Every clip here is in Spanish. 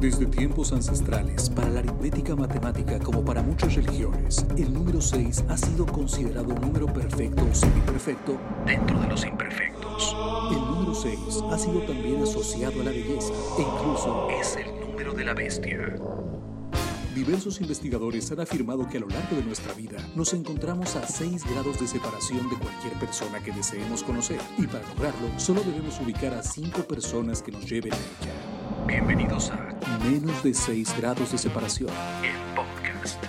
Desde tiempos ancestrales, para la aritmética matemática como para muchas religiones, el número 6 ha sido considerado un número perfecto o semiperfecto dentro de los imperfectos. El número 6 ha sido también asociado a la belleza e incluso es el número de la bestia. Diversos investigadores han afirmado que a lo largo de nuestra vida nos encontramos a 6 grados de separación de cualquier persona que deseemos conocer y para lograrlo solo debemos ubicar a 5 personas que nos lleven a ella. Bienvenidos a Menos de 6 grados de separación, el podcast.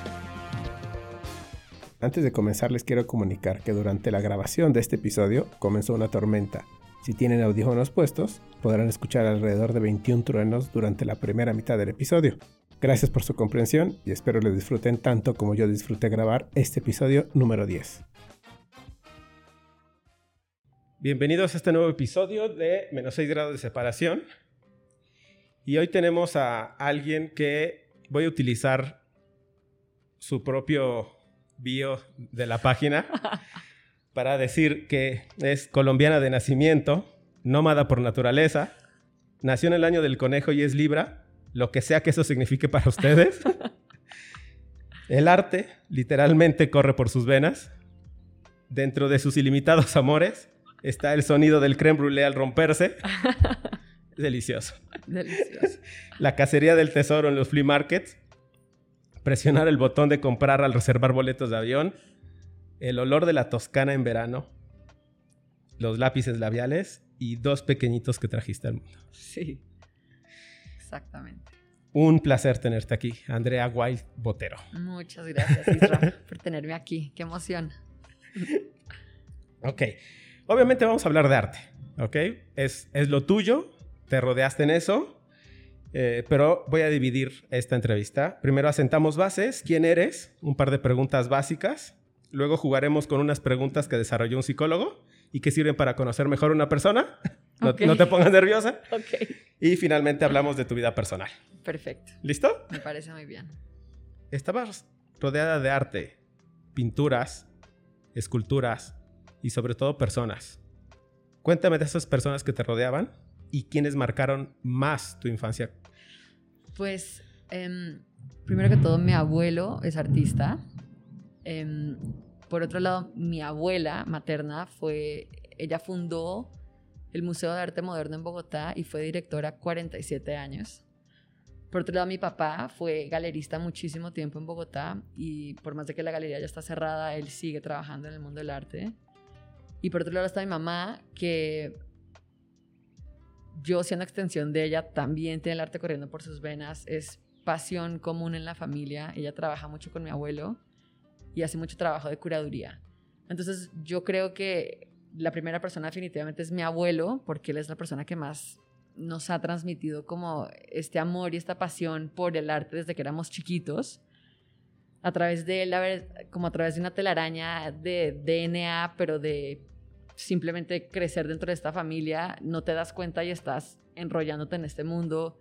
Antes de comenzar les quiero comunicar que durante la grabación de este episodio comenzó una tormenta. Si tienen audífonos puestos, podrán escuchar alrededor de 21 truenos durante la primera mitad del episodio. Gracias por su comprensión y espero les disfruten tanto como yo disfruté grabar este episodio número 10. Bienvenidos a este nuevo episodio de Menos 6 grados de separación. Y hoy tenemos a alguien que voy a utilizar su propio bio de la página para decir que es colombiana de nacimiento, nómada por naturaleza, nació en el año del conejo y es Libra, lo que sea que eso signifique para ustedes. El arte literalmente corre por sus venas. Dentro de sus ilimitados amores está el sonido del creme brûlée al romperse. Delicioso. Delicioso. La cacería del tesoro en los flea markets. Presionar el botón de comprar al reservar boletos de avión. El olor de la toscana en verano. Los lápices labiales y dos pequeñitos que trajiste al mundo. Sí. Exactamente. Un placer tenerte aquí, Andrea Wild Botero. Muchas gracias, Isra, por tenerme aquí. Qué emoción. Ok. Obviamente vamos a hablar de arte, ¿ok? Es, es lo tuyo, te rodeaste en eso, eh, pero voy a dividir esta entrevista. Primero asentamos bases, quién eres, un par de preguntas básicas. Luego jugaremos con unas preguntas que desarrolló un psicólogo y que sirven para conocer mejor a una persona. No, no te pongas nerviosa. Ok. Y finalmente hablamos de tu vida personal. Perfecto. ¿Listo? Me parece muy bien. Estabas rodeada de arte, pinturas, esculturas y sobre todo personas. Cuéntame de esas personas que te rodeaban y quiénes marcaron más tu infancia. Pues, em, primero que todo, mi abuelo es artista. Em, por otro lado, mi abuela materna fue, ella fundó el Museo de Arte Moderno en Bogotá y fue directora 47 años. Por otro lado, mi papá fue galerista muchísimo tiempo en Bogotá y por más de que la galería ya está cerrada, él sigue trabajando en el mundo del arte. Y por otro lado está mi mamá, que yo siendo extensión de ella también tiene el arte corriendo por sus venas, es pasión común en la familia, ella trabaja mucho con mi abuelo y hace mucho trabajo de curaduría. Entonces yo creo que la primera persona definitivamente es mi abuelo, porque él es la persona que más nos ha transmitido como este amor y esta pasión por el arte desde que éramos chiquitos. A través de él, como a través de una telaraña de DNA, pero de simplemente crecer dentro de esta familia, no te das cuenta y estás enrollándote en este mundo,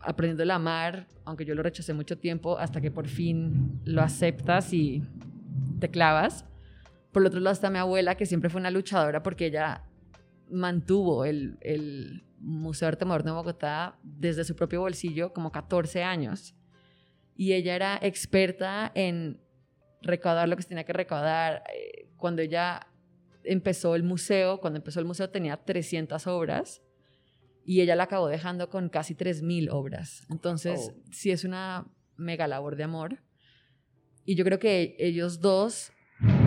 aprendiendo a amar, aunque yo lo rechacé mucho tiempo, hasta que por fin lo aceptas y te clavas. Por el otro lado está mi abuela, que siempre fue una luchadora porque ella mantuvo el, el Museo de Arte Moderno de Bogotá desde su propio bolsillo como 14 años. Y ella era experta en recaudar lo que se tenía que recaudar. Eh, Cuando ella empezó el museo, cuando empezó el museo tenía 300 obras y ella la acabó dejando con casi 3.000 obras. Entonces, Oh. sí es una mega labor de amor. Y yo creo que ellos dos,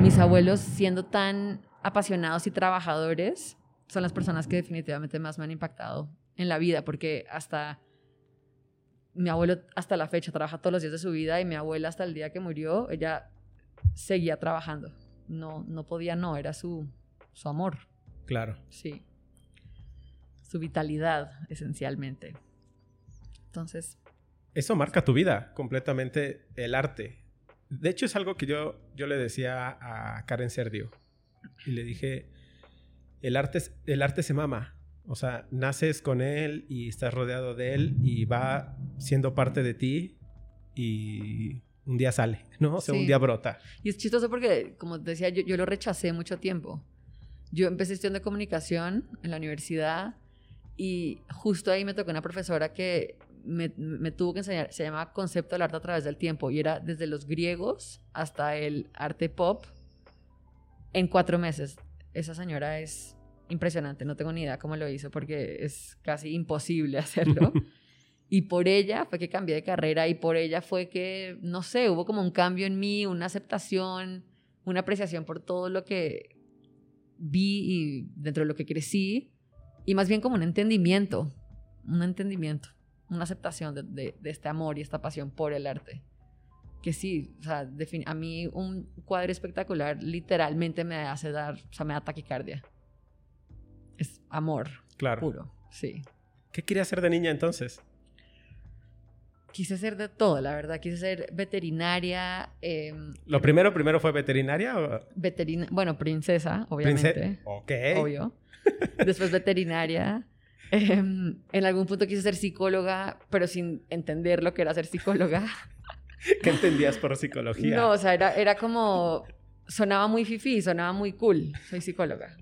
mis abuelos, siendo tan apasionados y trabajadores, son las personas que definitivamente más me han impactado en la vida, porque hasta mi abuelo hasta la fecha trabaja todos los días de su vida y mi abuela hasta el día que murió, ella seguía trabajando. No, no podía, no, era su, su amor, Claro. sí. Su vitalidad, esencialmente. Entonces, Eso marca tu vida completamente, el arte. De hecho, es algo que yo, yo le decía a Karen Serdio. Y le dije, el arte, el arte se mama. O sea, naces con él y estás rodeado de él y va siendo parte de ti y un día sale, ¿no? O sea, un Sí. día brota. Y es chistoso porque, como te decía, yo, yo lo rechacé mucho tiempo. Yo empecé estudiando comunicación en la universidad y justo ahí me tocó una profesora que me, me, tuvo que enseñar, se llama Concepto del Arte a través del tiempo y era desde los griegos hasta el arte pop en cuatro meses. Esa señora es impresionante, no tengo ni idea cómo lo hizo porque es casi imposible hacerlo. y por ella fue que cambié de carrera y por ella fue que, no sé, hubo como un cambio en mí, una aceptación, una apreciación por todo lo que vi y dentro de lo que crecí y más bien como un entendimiento, un entendimiento, una aceptación de, este amor y esta pasión por el arte. Que sí, o sea, a mí un cuadro espectacular literalmente me hace dar, o sea, me da taquicardia. Es amor claro. puro, sí. ¿Qué quería hacer de niña entonces? Quise ser de todo, la verdad. Quise ser veterinaria. Em, ¿Lo primero, primero fue veterinaria? O... bueno, princesa, obviamente. ok. Obvio. Después veterinaria. Em, en algún punto quise ser psicóloga, pero sin entender lo que era ser psicóloga. ¿Qué entendías por psicología? No, o sea, era, era como... Sonaba muy fifi, sonaba muy cool. Soy psicóloga.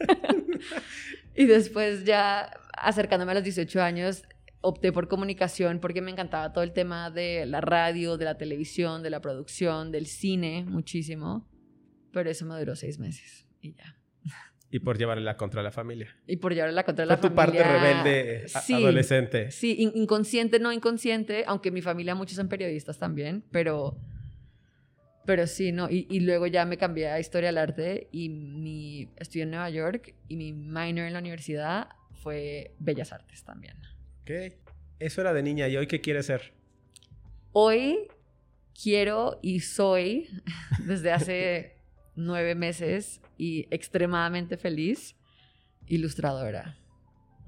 y después ya acercándome a los 18 años, opté por comunicación porque me encantaba todo el tema de la radio, de la televisión, de la producción, del cine, muchísimo. Pero eso me duró seis meses y ya. Y por llevarla contra la familia. Y por llevarla contra la familia. tu parte rebelde adolescente. Sí, inconsciente, no inconsciente, aunque mi familia muchos son periodistas también, pero, pero sí, ¿no? Y, y luego ya me cambié a Historia del Arte y mi, estudié en Nueva York y mi minor en la universidad fue Bellas Artes también. Ok. Eso era de niña. ¿Y hoy qué quieres ser? Hoy quiero y soy, desde hace nueve meses y extremadamente feliz, ilustradora.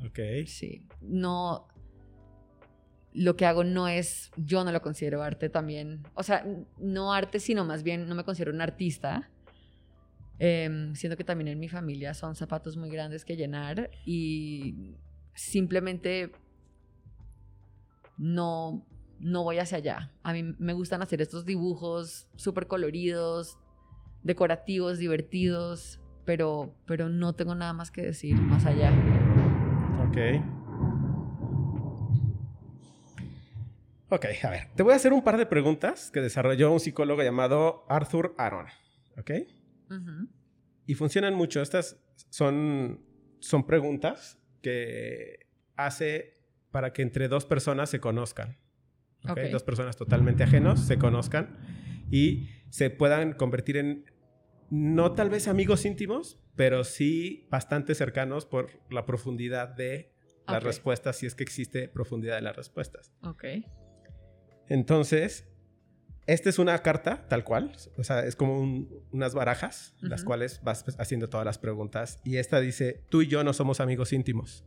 Ok. Sí. No. Lo que hago no es. Yo no lo considero arte también. O sea, no arte, sino más bien no me considero un artista. Eh, siento que también en mi familia son zapatos muy grandes que llenar y simplemente no, no voy hacia allá. A mí me gustan hacer estos dibujos súper coloridos, decorativos, divertidos, pero, pero no tengo nada más que decir más allá. Ok. Ok, a ver, te voy a hacer un par de preguntas que desarrolló un psicólogo llamado Arthur Aaron. ¿Ok? Y funcionan mucho. Estas son, son preguntas que hace para que entre dos personas se conozcan. Dos personas totalmente ajenos se conozcan y se puedan convertir en, no tal vez amigos íntimos, pero sí bastante cercanos por la profundidad de las respuestas, si es que existe profundidad de las respuestas. Ok. Entonces, esta es una carta tal cual, o sea, es como unas barajas, las cuales vas haciendo todas las preguntas. Y esta dice, tú y yo no somos amigos íntimos.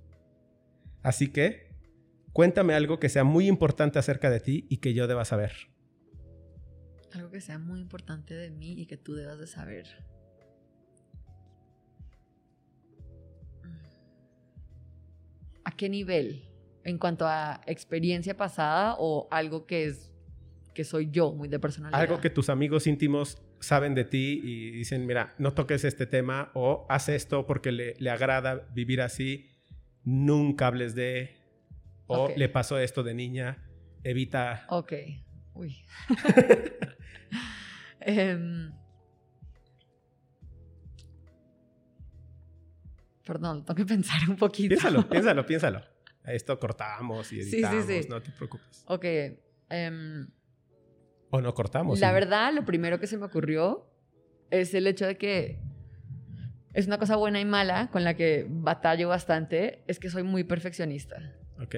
Así que Cuéntame algo que sea muy importante acerca de ti y que yo deba saber. Algo que sea muy importante de mí y que tú debas de saber. ¿A qué nivel? En cuanto a experiencia pasada o algo que es que soy yo, muy de personalidad. Algo que tus amigos íntimos saben de ti y dicen, mira, no toques este tema o haz esto porque le, le agrada vivir así, nunca hables de, o le pasó esto de niña, evita... Ok, uy. Em, perdón, tengo que pensar un poquito. Piénsalo, piénsalo, piénsalo. Esto cortamos y editamos, sí, sí, sí. no te preocupes. Ok. Em, o no cortamos. La verdad, lo primero que se me ocurrió es el hecho de que es una cosa buena y mala con la que batallo bastante, es que soy muy perfeccionista. Ok.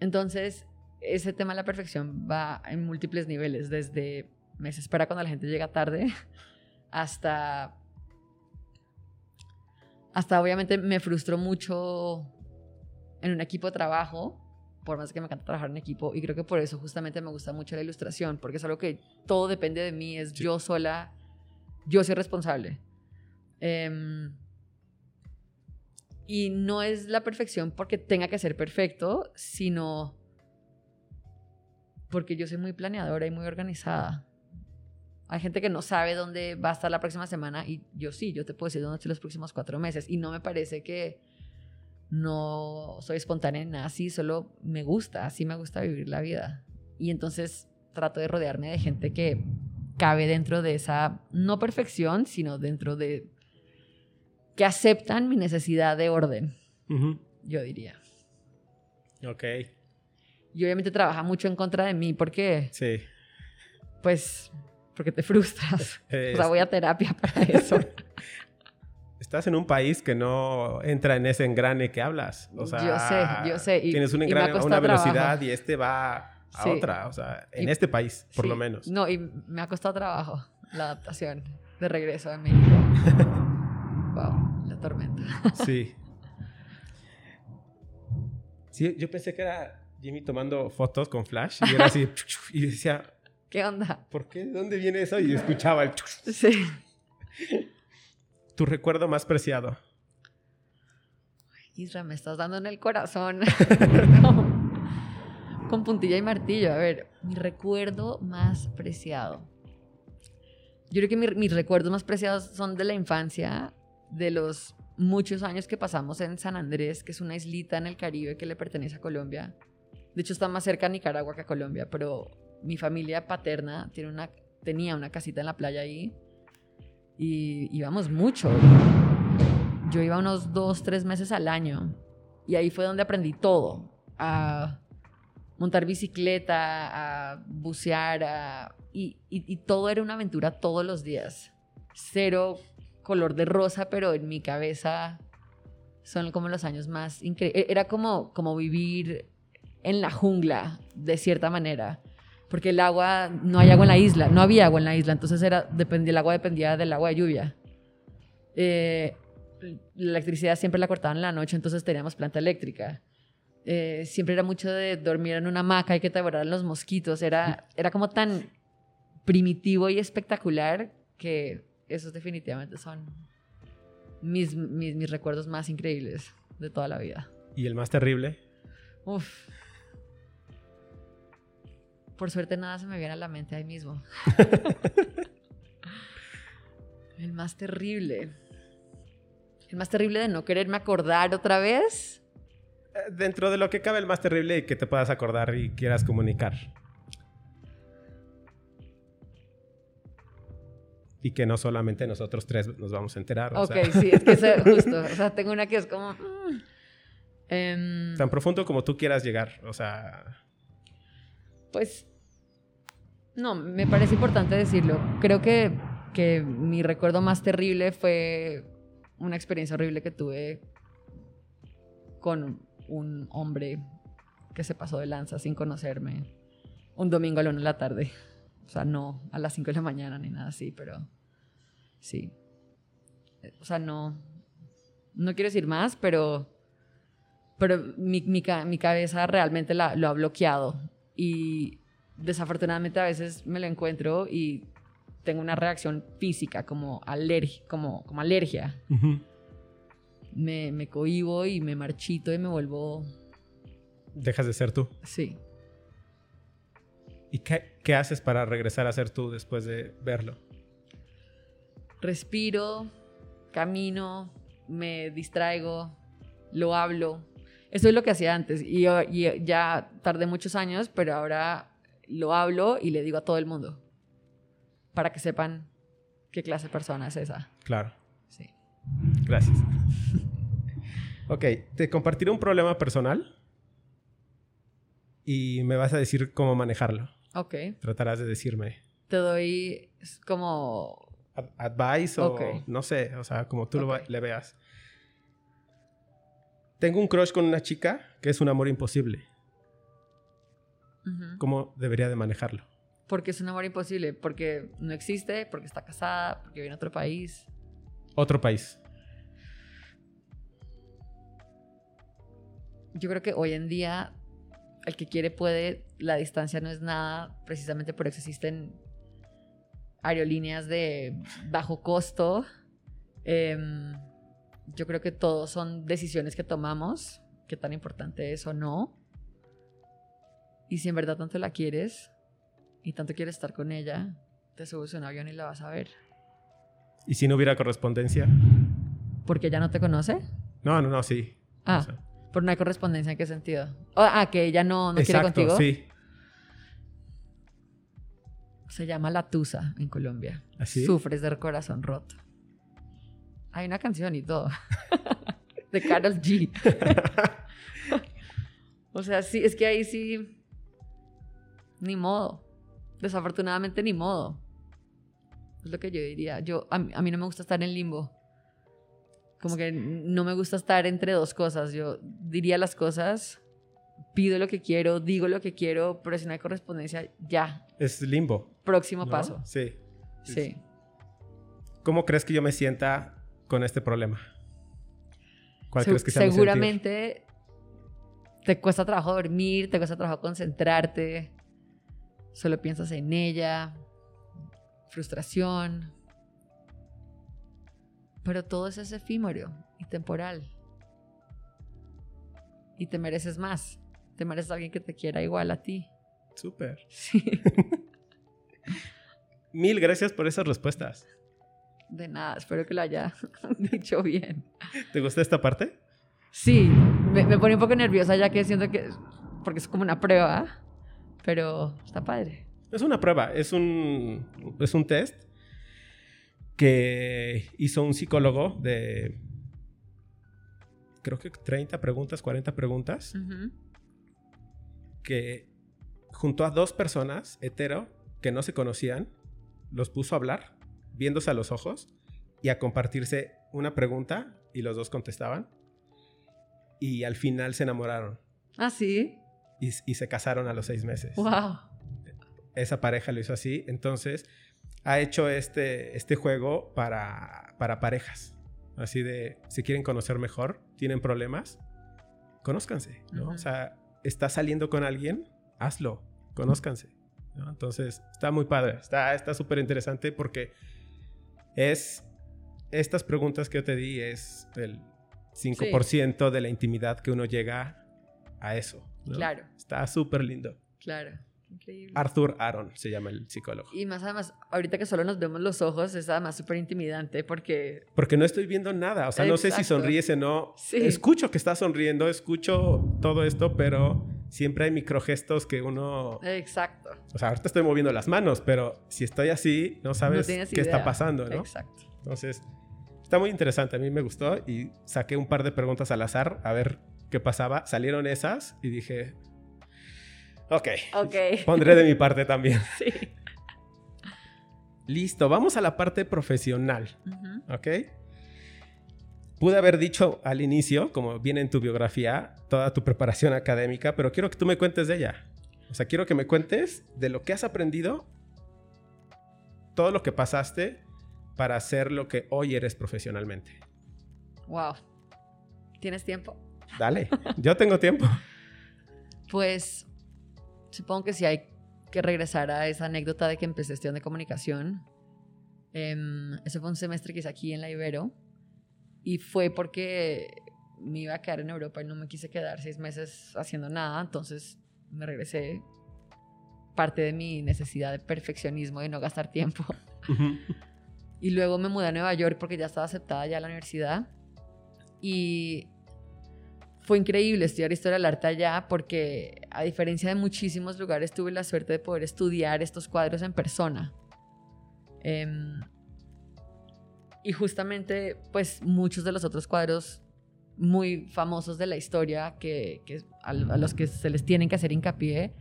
Entonces, ese tema de la perfección va en múltiples niveles, desde me espera cuando la gente llega tarde hasta hasta obviamente me frustró mucho en un equipo de trabajo, por más que me encanta trabajar en equipo, y creo que por eso justamente me gusta mucho la ilustración, porque es algo que todo depende de mí, es yo sola, yo soy responsable. Eh, y no es la perfección porque tenga que ser perfecto, sino porque yo soy muy planeadora y muy organizada. Hay gente que no sabe dónde va a estar la próxima semana y yo sí, yo te puedo decir dónde estoy los próximos cuatro meses. Y no me parece que no soy espontánea en nada así, solo me gusta, así me gusta vivir la vida. Y entonces trato de rodearme de gente que cabe dentro de esa, no perfección, sino dentro de, que aceptan mi necesidad de orden, yo diría. Ok. Y obviamente trabaja mucho en contra de mí porque... Sí. Pues, porque te frustras. o sea, voy a terapia para eso. Estás en un país que no entra en ese engrane que hablas. O sea, yo sé, yo sé. tienes un engrane a una velocidad y este va a otra. O sea, en este país, por lo menos. No, y me ha costado trabajo la adaptación de regreso a México. wow, la tormenta. sí. Sí, yo pensé que era Jimmy tomando fotos con flash y era así. y decía, ¿qué onda? ¿Por qué? ¿De dónde viene eso? Y escuchaba el. sí. ¿Tu recuerdo más preciado? Isra, me estás dando en el corazón. Con puntilla y martillo. A ver, mi recuerdo más preciado. Yo creo que mis recuerdos más preciados son de la infancia, de los muchos años que pasamos en San Andrés, que es una islita en el Caribe que le pertenece a Colombia. De hecho, está más cerca a Nicaragua que a Colombia, pero mi familia paterna tiene una, tenía una casita en la playa ahí y íbamos mucho. Yo iba unos dos, tres meses al año y ahí fue donde aprendí todo. A montar bicicleta, a bucear, y, y, todo era una aventura todos los días. Cero color de rosa, pero en mi cabeza son como los años más increíbles. Era como, como vivir en la jungla, de cierta manera porque el agua, no hay agua en la isla, no había agua en la isla, entonces era, dependía, el agua dependía del agua de lluvia. Eh, la electricidad siempre la cortaban en la noche, entonces teníamos planta eléctrica. Eh, siempre era mucho de dormir en una hamaca y que te devoraran los mosquitos. Era, era como tan primitivo y espectacular que esos definitivamente son mis, mis, mis recuerdos más increíbles de toda la vida. ¿Y el más terrible? Uf. Por suerte nada se me viene a la mente ahí mismo. el más terrible. El más terrible de no quererme acordar otra vez. Eh, dentro de lo que cabe, el más terrible que te puedas acordar y quieras comunicar. Y que no solamente nosotros tres nos vamos a enterar. ok, sí, es que es justo. O sea, tengo una que es como. Mm, em, Tan profundo como tú quieras llegar. O sea. Pues, no, me parece importante decirlo. Creo que, que mi recuerdo más terrible fue una experiencia horrible que tuve con un hombre que se pasó de lanza sin conocerme un domingo a la una de la tarde. O sea, no a las 5 de la mañana ni nada así, pero sí. O sea, no, no quiero decir más, pero, pero mi, mi, mi cabeza realmente la, lo ha bloqueado. Y desafortunadamente a veces me lo encuentro y tengo una reacción física como, como, como alergia. me, me cohibo y me marchito y me vuelvo... Dejas de ser tú. Sí. ¿Y qué, qué haces para regresar a ser tú después de verlo? Respiro, camino, me distraigo, lo hablo. Eso es lo que hacía antes y, ya tardé muchos años, pero ahora lo hablo y le digo a todo el mundo para que sepan qué clase de persona es esa. Claro. Sí. Gracias. ok, te compartiré un problema personal y me vas a decir cómo manejarlo. Ok. Tratarás de decirme. Te doy como... advice o no sé, o sea, como tú lo, le veas. Tengo un crush con una chica que es un amor imposible. ¿Cómo debería de manejarlo? Porque es un amor imposible, porque no existe, porque está casada, porque vive en otro país. Otro país. Yo creo que hoy en día el que quiere puede, la distancia no es nada, precisamente por eso existen aerolíneas de bajo costo. Em, yo creo que todos son decisiones que tomamos, qué tan importante es o no. Y si en verdad tanto la quieres y tanto quieres estar con ella, te subes a un avión y la vas a ver. ¿Y si no hubiera correspondencia? ¿Porque ella no te conoce? No, no, no, sí. Ah, O sea, por no hay correspondencia, ¿en qué sentido? O- ah, que ella no, no quiere exacto, contigo. sí. Se llama La Tusa en Colombia. ¿Así? Sufres del corazón roto. Hay una canción y todo. de Carol G. o sea, sí, es que ahí sí. Ni modo. Desafortunadamente, ni modo. Es lo que yo diría. Yo, a, mí- a mí no me gusta estar en limbo. Como que no me gusta estar entre dos cosas. Yo diría las cosas, pido lo que quiero, digo lo que quiero, pero si no hay correspondencia, ya. Es limbo. Próximo ¿no? paso. Sí. Sí. ¿Cómo crees que yo me sienta con este problema? ¿Cuál Se- crees que sea mi seguramente te cuesta trabajo dormir, te cuesta trabajo concentrarte, solo piensas en ella, frustración. Pero todo eso es efímero y temporal. Y te mereces más. Te mereces a alguien que te quiera igual a ti. Súper. Sí. Mil gracias por esas respuestas. De nada, espero que lo haya dicho bien. ¿Te gustó esta parte? Sí, me, me pone un poco nerviosa ya que siento que... Porque es como una prueba, pero está padre. Es una prueba, es un, es un test que hizo un psicólogo de, creo que 30 preguntas, 40 preguntas. Que junto a dos personas hetero que no se conocían, los puso a hablar, viéndose a los ojos y a compartirse una pregunta y los dos contestaban. Y al final se enamoraron Ah, sí. y, y se casaron a los seis meses. Wow. esa pareja lo hizo así. Entonces, ha hecho este, este juego para, para parejas. Así de, si quieren conocer mejor, tienen problemas, conózcanse, ¿no? O sea, está saliendo con alguien, hazlo, conózcanse. ¿no? Entonces, está muy padre, está está súper interesante porque es, estas preguntas que yo te di es el 5% de la intimidad que uno llega a eso. ¿no? Claro. Está súper lindo. Claro. Increíble. Arthur Aaron se llama el psicólogo. Y más además, ahorita que solo nos vemos los ojos, es además súper intimidante porque... Porque no estoy viendo nada. O sea, no sé si Exacto. sonríes o no. Sí. Escucho que está sonriendo, escucho todo esto, pero siempre hay microgestos que uno... Exacto. O sea, ahorita estoy moviendo las manos, pero si estoy así, no sabes tienes qué está pasando, ¿no? Exacto. Entonces, está muy interesante. A mí me gustó y saqué un par de preguntas al azar a ver qué pasaba. Salieron esas y dije, ok, Ok. pondré de mi parte también. Sí. Listo, vamos a la parte profesional. ¿Ok? Pude haber dicho al inicio, como viene en tu biografía, toda tu preparación académica, pero quiero que tú me cuentes de ella. O sea, quiero que me cuentes de lo que has aprendido, todo lo que pasaste para ser lo que hoy eres profesionalmente. Wow. ¿Tienes tiempo? Dale, yo tengo tiempo. Pues supongo que sí hay que regresar a esa anécdota de que empecé estudiando de comunicación. Em, ese fue un semestre que hice aquí en la Ibero y fue porque me iba a quedar en Europa y no me quise quedar seis meses haciendo nada, entonces me regresé. Parte de mi necesidad de perfeccionismo y no gastar tiempo. Y luego me mudé a Nueva York porque ya estaba aceptada ya a la universidad. Y fue increíble estudiar historia del arte allá porque a diferencia de muchísimos lugares tuve la suerte de poder estudiar estos cuadros en persona. Em, y justamente pues muchos de los otros cuadros muy famosos de la historia que, a los que se les tienen que hacer hincapié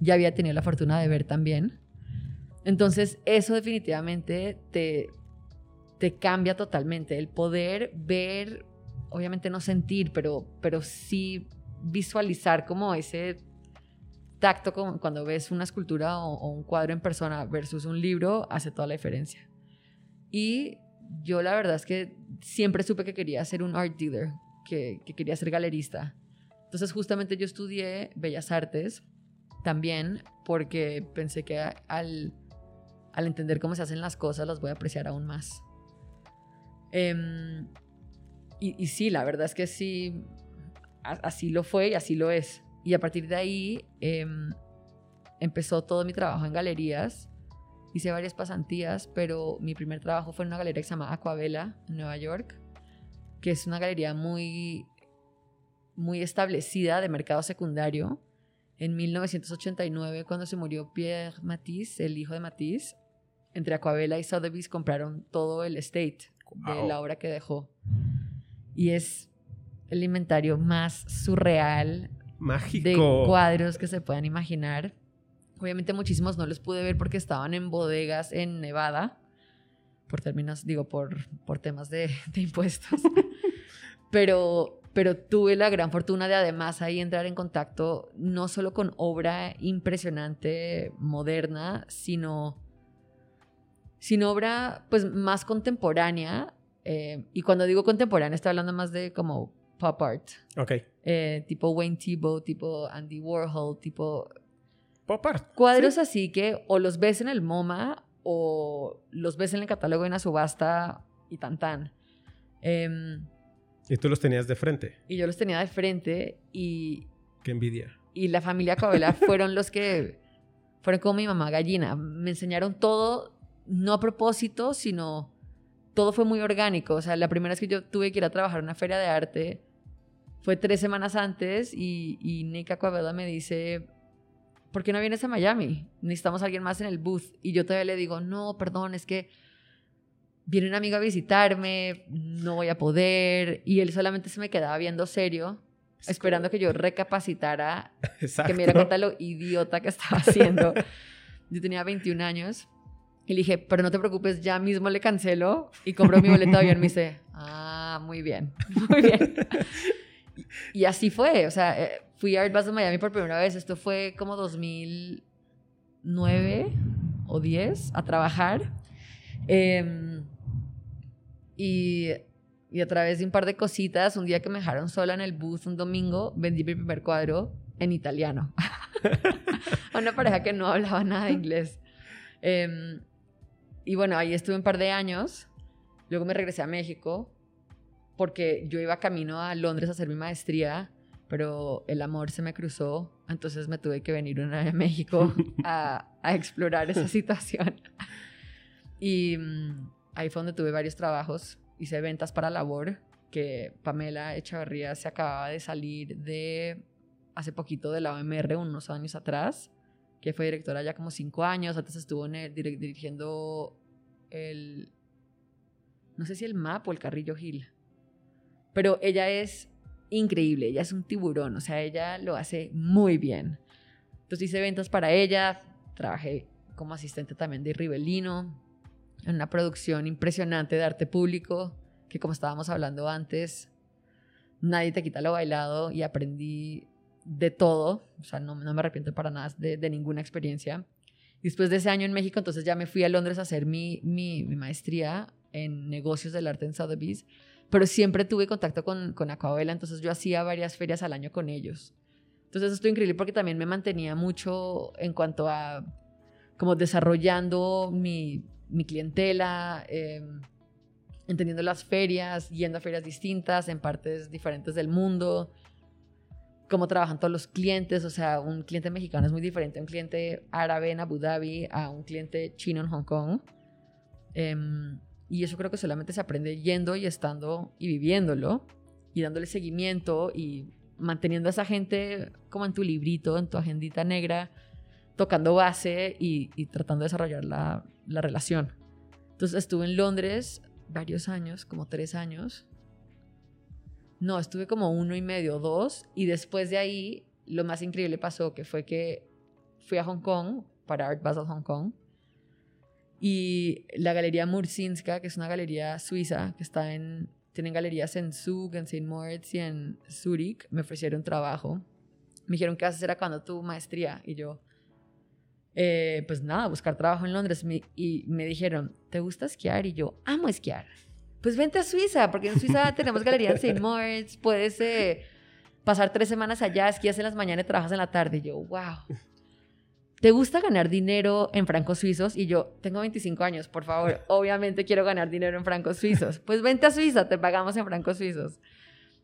ya había tenido la fortuna de ver también. Entonces eso definitivamente te, te cambia totalmente. El poder ver, obviamente no sentir, pero, pero sí visualizar como ese tacto como cuando ves una escultura o, un cuadro en persona versus un libro, hace toda la diferencia. Y yo la verdad es que siempre supe que quería ser un art dealer, que, que quería ser galerista. Entonces justamente yo estudié Bellas Artes también porque pensé que al, al entender cómo se hacen las cosas las voy a apreciar aún más. Em, y, y sí, la verdad es que sí, así lo fue y así lo es. Y a partir de ahí em, empezó todo mi trabajo en galerías. Hice varias pasantías, pero mi primer trabajo fue en una galería que se llama Aquabella en Nueva York, que es una galería muy muy establecida de mercado secundario. En 1989, cuando se murió Pierre Matisse, el hijo de Matisse, entre Aquabella y Sotheby's compraron todo el estate de la obra que dejó. Y es el inventario más surreal de Mágico. cuadros que se puedan imaginar. Obviamente muchísimos no los pude ver porque estaban en bodegas en Nevada, por términos, digo, por, por temas de, de impuestos. pero, pero tuve la gran fortuna de además ahí entrar en contacto no solo con obra impresionante, moderna, sino, sino obra pues más contemporánea. Eh, y cuando digo contemporánea, estoy hablando más de como pop art Ok. eh, tipo Wayne Thibault, tipo Andy Warhol, tipo Pop art. cuadros así que o los ves en el MoMA o los ves en el catálogo de una subasta y tan tan. Em, Y tú los tenías de frente. y yo los tenía de frente y, Qué envidia. y la familia Cabela fueron los que fueron como mi mamá gallina. Me enseñaron todo, no a propósito, sino todo fue muy orgánico. O sea, la primera vez que yo tuve que ir a trabajar en una feria de arte fue tres semanas antes y, y Nick Aquavela me dice, ¿por qué no vienes a Miami? Necesitamos a alguien más en el booth. Y yo todavía le digo, no, perdón, es que viene un amigo a visitarme, no voy a poder. Y él solamente se me quedaba viendo serio, esperando que yo recapacitara Exacto. que me diera cuenta lo idiota que estaba haciendo. Yo tenía 21 años y le dije, pero no te preocupes, ya mismo le cancelo y compro mi boleto de avión. Me dice, ah, muy bien, muy bien. Y, y así fue, o sea, eh, fui a Art Basel Miami por primera vez, esto fue como 2009 o 10 a trabajar. Em, y, y a través de un par de cositas, un día que me dejaron sola en el bus un domingo, vendí mi primer cuadro en italiano. a una pareja que no hablaba nada de inglés. Em, y bueno, ahí estuve un par de años. Luego me regresé a México porque yo iba camino a Londres a hacer mi maestría, pero el amor se me cruzó. Entonces me tuve que venir una vez a México a, a explorar esa situación. Y mm, ahí fue donde tuve varios trabajos. Hice ventas para Labor, que Pamela Echavarría se acababa de salir de hace poquito de la OMR, unos años atrás, que fue directora ya como cinco años. Antes estuvo en el- dir- dirigiendo el, no sé si el MAP o el Carrillo Gil. Pero ella es increíble, ella es un tiburón, o sea, ella lo hace muy bien. Entonces hice ventas para ella, trabajé como asistente también de Rivelino, en una producción impresionante de arte público, que como estábamos hablando antes, nadie te quita lo bailado y aprendí de todo, o sea, no, no me arrepiento para nada de, de ninguna experiencia. Después de ese año en México, entonces ya me fui a Londres a hacer mi, mi, mi maestría en negocios del arte en Sotheby's, pero siempre tuve contacto con, con Aquabella, entonces yo hacía varias ferias al año con ellos. Entonces eso estuvo increíble porque también me mantenía mucho en cuanto a como desarrollando mi, mi clientela, eh, entendiendo las ferias, yendo a ferias distintas en partes diferentes del mundo, cómo trabajan todos los clientes, o sea, un cliente mexicano es muy diferente a un cliente árabe en Abu Dhabi, a un cliente chino en Hong Kong. Em, y eso creo que solamente se aprende yendo y estando y viviéndolo y dándole seguimiento y manteniendo a esa gente como en tu librito, en tu agendita negra, tocando base y, tratando de desarrollar la, la relación. Entonces estuve en Londres varios años, como tres años. No, estuve como uno y medio, dos. Y después de ahí, lo más increíble pasó, que fue que fui a Hong Kong, para Art Basel Hong Kong. Y la Galería Mursinska, que es una galería suiza, que está en... Tienen galerías en Zug, en St. Moritz y en Zurich. Me ofrecieron trabajo. Me dijeron, ¿qué vas a hacer acabando tu maestría? Y yo, eh, pues nada, buscar trabajo en Londres. Y me dijeron, ¿te gusta esquiar? Y yo, amo esquiar. Pues vente a Suiza, porque en Suiza tenemos galería en St. Moritz, puedes eh, pasar tres semanas allá, esquías en las mañanas y trabajas en la tarde. Y yo, wow. ¿Te gusta ganar dinero en francos suizos? Y yo, tengo 25 años, por favor, obviamente quiero ganar dinero en francos suizos. Pues vente a Suiza, te pagamos en francos suizos.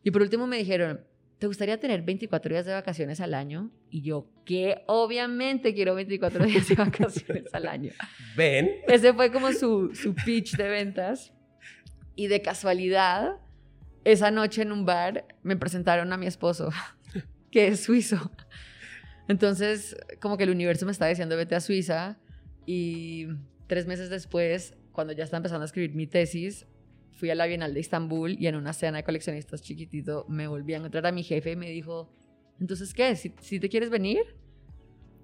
Y por último me dijeron, ¿te gustaría tener 24 días de vacaciones al año? Y yo, que obviamente quiero 24 días de vacaciones al año. Ven. Ese fue como su, su pitch de ventas. Y de casualidad, esa noche en un bar me presentaron a mi esposo, que es suizo. Entonces, como que el universo me está diciendo, vete a Suiza. Y tres meses después, cuando ya estaba empezando a escribir mi tesis, fui a la Bienal de Estambul y en una cena de coleccionistas chiquitito me volví a encontrar a mi jefe y me dijo, entonces, ¿qué? Si, si te quieres venir,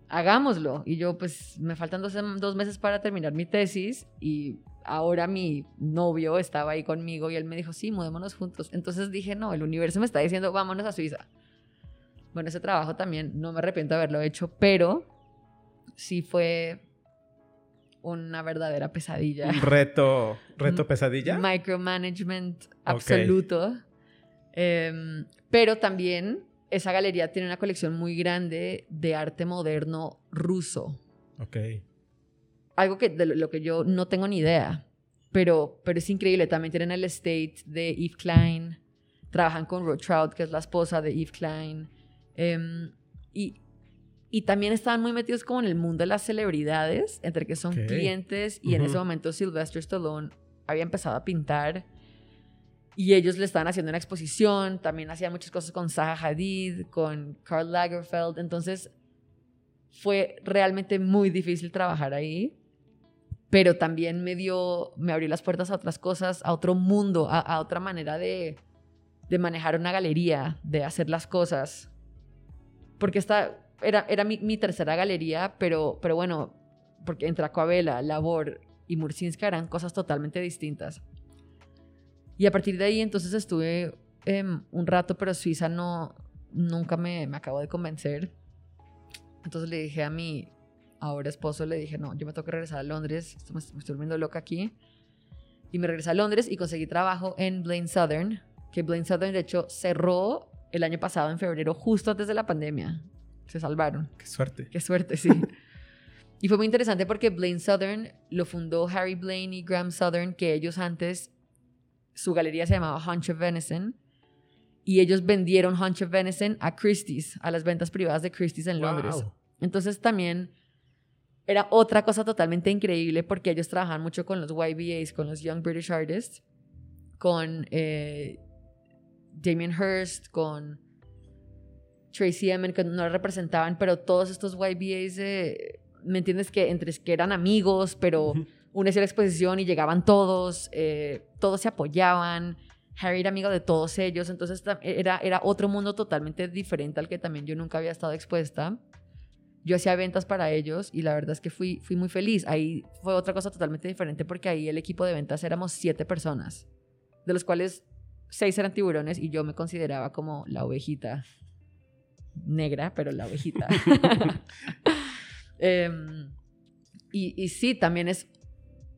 hagámoslo. Y yo, pues, me faltan dos, dos meses para terminar mi tesis y ahora mi novio estaba ahí conmigo y él me dijo, sí, mudémonos juntos. Entonces dije, no, el universo me está diciendo, vámonos a Suiza. Bueno, ese trabajo también no me arrepiento de haberlo hecho, pero sí fue una verdadera pesadilla. Un reto, reto pesadilla. Micromanagement absoluto. Em, pero también esa galería tiene una colección muy grande de arte moderno ruso. Ok algo que, de lo que yo no tengo ni idea, pero, pero es increíble. También tienen el estate de Eve Klein, trabajan con Ruth Trout, que es la esposa de Eve Klein, em, y, y también estaban muy metidos como en el mundo de las celebridades, entre que son clientes, y en ese momento Sylvester Stallone había empezado a pintar. Y ellos le estaban haciendo una exposición, también hacían muchas cosas con Zaha Hadid, con Karl Lagerfeld. Entonces, fue realmente muy difícil trabajar ahí pero también me dio, me abrió las puertas a otras cosas, a otro mundo, a, otra manera de, de, manejar una galería, de hacer las cosas. Porque esta era, era mi, mi, tercera galería, pero, pero bueno, porque entre Aquabela, Labor y Mursinska eran cosas totalmente distintas. Y a partir de ahí entonces estuve em, un rato, pero Suiza no, nunca me, me acabó de convencer. Entonces le dije a mi, ahora esposo, le dije, no, yo me tengo que regresar a Londres, me estoy volviendo loca aquí. Y me regresé a Londres y conseguí trabajo en Blaine Southern, que Blaine Southern de hecho cerró el año pasado en febrero, justo antes de la pandemia. Se salvaron. Qué suerte. Qué suerte, sí. y fue muy interesante porque Blaine Southern lo fundó Harry Blaine y Graham Southern, que ellos antes, su galería se llamaba Hunch of Venison, y ellos vendieron Hunch of Venison a Christie's, a las ventas privadas de Christie's en Londres. Entonces también era otra cosa totalmente increíble porque ellos trabajan mucho con los YBAs, con los Young British Artists, con eh, Damien Hirst, con Tracy Emin, que no representaban, pero todos estos YBAs, ¿me entiendes? Que entre que eran amigos, pero una hacía la exposición y llegaban todos, eh, todos se apoyaban. Harry era amigo de todos ellos, entonces era, era otro mundo totalmente diferente al que también yo nunca había estado expuesta yo hacía ventas para ellos y la verdad es que fui, fui muy feliz. Ahí fue otra cosa totalmente diferente porque ahí el equipo de ventas éramos siete personas, de los cuales seis eran tiburones y yo me consideraba como la ovejita negra, pero la ovejita. Em, y, y sí, también es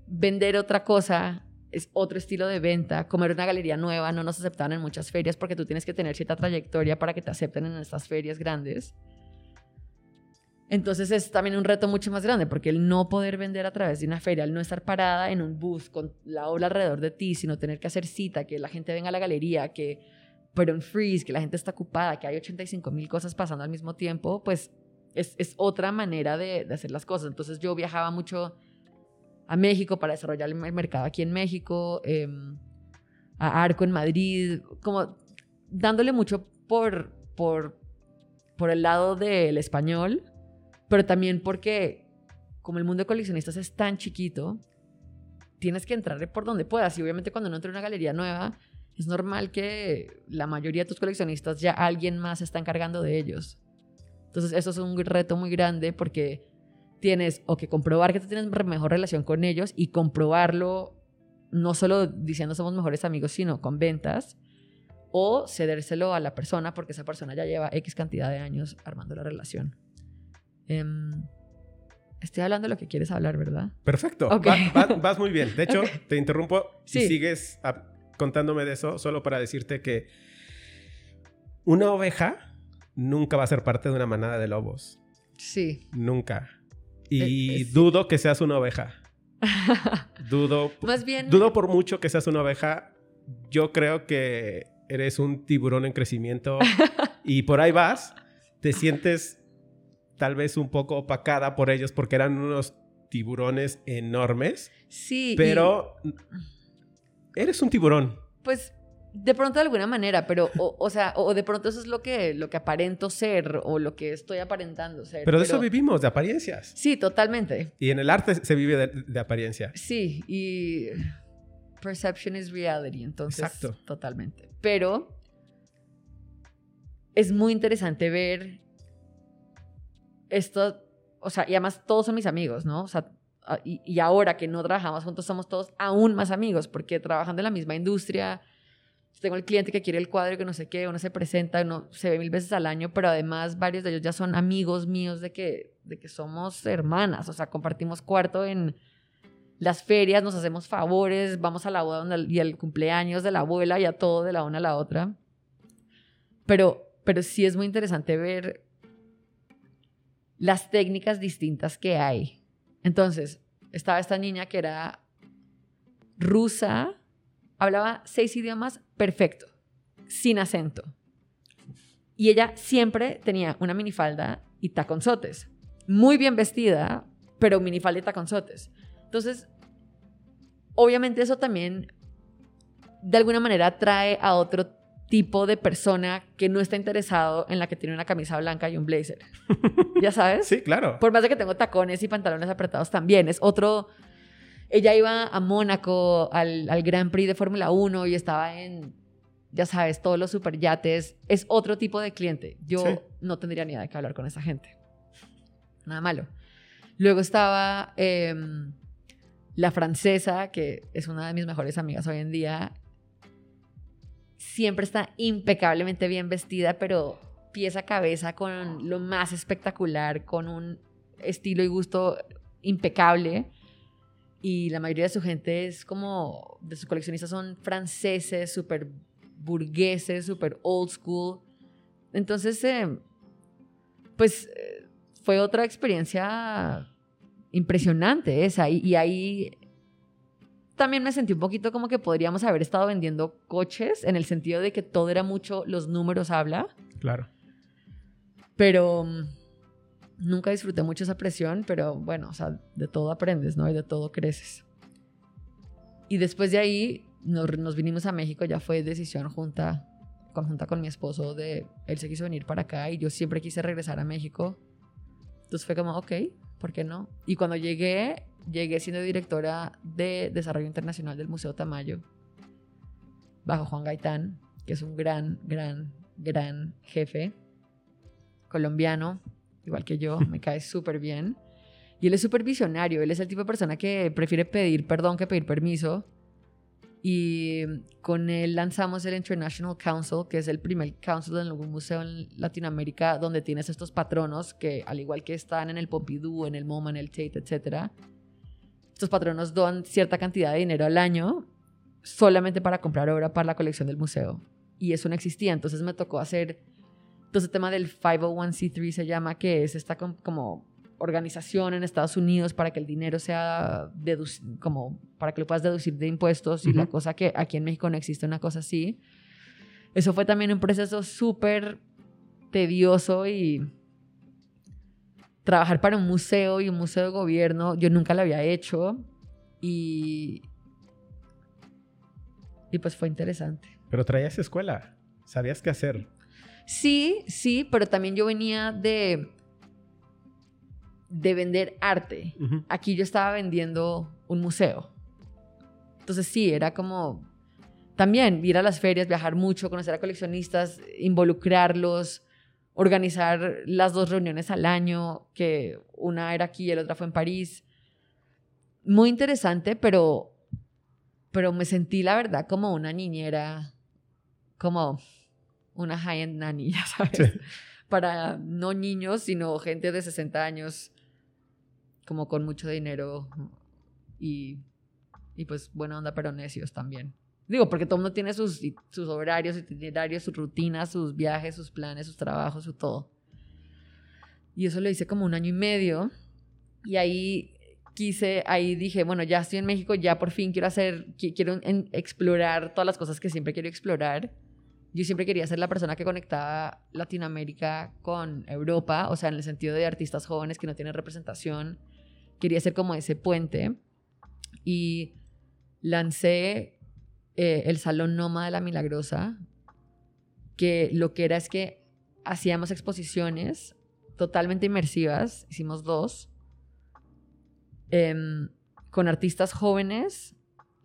vender otra cosa, es otro estilo de venta. Como era una galería nueva, no nos aceptaban en muchas ferias porque tú tienes que tener cierta trayectoria para que te acepten en estas ferias grandes. Entonces es también un reto mucho más grande porque el no poder vender a través de una feria, el no estar parada en un bus con la ola alrededor de ti, sino tener que hacer cita, que la gente venga a la galería, que pero en freeze, que la gente está ocupada, que hay 85 mil cosas pasando al mismo tiempo, pues es, otra manera de, hacer las cosas. Entonces yo viajaba mucho a México para desarrollar el mercado aquí en México, em, a Arco en Madrid, como dándole mucho por, por el lado del español pero también porque como el mundo de coleccionistas es tan chiquito, tienes que entrar por donde puedas. Y obviamente cuando no entra en una galería nueva, es normal que la mayoría de tus coleccionistas ya alguien más está encargando de ellos. Entonces eso es un reto muy grande porque tienes o que comprobar que tú tienes mejor relación con ellos y comprobarlo no solo diciendo somos mejores amigos, sino con ventas o cedérselo a la persona porque esa persona ya lleva X cantidad de años armando la relación. Em, estoy hablando de lo que quieres hablar, ¿verdad? Perfecto. vas muy bien. De hecho, te interrumpo si sigues contándome de eso, solo para decirte que una oveja nunca va a ser parte de una manada de lobos. Sí. Nunca. Y eh, dudo que seas una oveja. dudo. Más bien. Dudo por mucho que seas una oveja. Yo creo que eres un tiburón en crecimiento y por ahí vas. Te sientes tal vez un poco opacada por ellos porque eran unos tiburones enormes. Sí. Pero eres un tiburón. Pues De pronto de alguna manera, pero, o, sea, o de pronto eso es lo que, lo que aparento ser o lo que estoy aparentando ser. Pero de eso vivimos, de apariencias. Sí, totalmente. Y en el arte se vive de, de apariencia. Sí, y perception is reality, entonces. Exacto. Totalmente. Pero es muy interesante ver esto, o sea, y además todos son mis amigos, ¿no? O sea, y, ahora que no trabajamos juntos somos todos aún más amigos, porque trabajando en la misma industria tengo el cliente que quiere el cuadro que no sé qué, uno se presenta, uno se ve mil veces al año, pero además varios de ellos ya son amigos míos de que, de que somos hermanas, o sea, compartimos cuarto en las ferias, nos hacemos favores, vamos a la boda y al cumpleaños de la abuela y a todo de la una a la otra. Pero, pero sí es muy interesante ver las técnicas distintas que hay. Entonces, estaba esta niña que era rusa, hablaba seis idiomas perfecto, sin acento. Y ella siempre tenía una minifalda y taconzotes. Muy bien vestida, pero minifalda y taconzotes. Entonces, obviamente eso también de alguna manera atrae a otro tipo de persona que no está interesado en la que tiene una camisa blanca y un blazer. ¿Ya sabes? Sí, claro. Por más de que tengo tacones y pantalones apretados también. Es otro ella iba a Mónaco al, al Grand Prix de Fórmula 1 y estaba en, ya sabes, todos los superyates. Es otro tipo de cliente. Yo no tendría ni idea de qué hablar con esa gente. Nada malo. Luego estaba em, la francesa, que es una de mis mejores amigas hoy en día. Siempre está impecablemente bien vestida, pero pieza a cabeza con lo más espectacular, con un estilo y gusto impecable y la mayoría de su gente es como, de sus coleccionistas son franceses, súper burgueses, súper old school. Entonces, eh, pues eh, fue otra experiencia impresionante esa. Y, y, ahí también me sentí un poquito como que podríamos haber estado vendiendo coches en el sentido de que todo era mucho, los números habla. Claro. Pero nunca disfruté mucho esa presión, pero bueno, o sea, de todo aprendes, ¿no? Y de todo creces. Y después de ahí nos, vinimos a México, ya fue decisión junta, conjunta con mi esposo de, él se quiso venir para acá y yo siempre quise regresar a México. Entonces fue como, ok, ¿por qué no? Y cuando llegué, llegué siendo directora de Desarrollo Internacional del Museo Tamayo, bajo Juan Gaitán, que es un gran, gran, gran jefe colombiano, igual que yo, me cae súper bien. Y él es súper visionario, él es el tipo de persona que prefiere pedir perdón que pedir permiso. Y con él lanzamos el International Council, que es el primer council en algún museo en Latinoamérica donde tienes estos patronos que, al igual que están en el Pompidou, en el MoMA, en el Tate, etc., estos patronos dan cierta cantidad de dinero al año solamente para comprar obra para la colección del museo. Y eso no existía, entonces me tocó hacer entonces el tema del 501c3 se llama, que es esta como organización en Estados Unidos para que el dinero sea como para que lo puedas deducir de impuestos y la cosa que aquí en México no existe una cosa así. Eso fue también un proceso súper tedioso y trabajar para un museo y un museo de gobierno, yo nunca lo había hecho y, y pues fue interesante. Pero traías escuela, sabías qué hacer. Sí, sí, pero también yo venía de, de vender arte. Aquí yo estaba vendiendo un museo. Entonces sí, era como también ir a las ferias, viajar mucho, conocer a coleccionistas, involucrarlos, organizar las dos reuniones al año, que una era aquí y la otra fue en París. Muy interesante, pero, pero me sentí la verdad como una niñera, como una high-end nanny, ya sabes. Para no niños, sino gente de 60 años, como con mucho dinero y, y pues buena onda, pero necios también. Digo, porque todo el mundo tiene sus, sus horarios, itinerarios, sus rutinas, sus viajes, sus planes, sus trabajos, su todo. Y eso lo hice como un año y medio. Y ahí quise, ahí dije, bueno, ya estoy en México, ya por fin quiero hacer, quiero explorar todas las cosas que siempre quiero explorar yo siempre quería ser la persona que conectaba Latinoamérica con Europa, o sea, en el sentido de artistas jóvenes que no tienen representación. Quería ser como ese puente. Y lancé eh, el Salón Noma de la Milagrosa, que lo que era es que hacíamos exposiciones totalmente inmersivas, hicimos dos, em, con artistas jóvenes,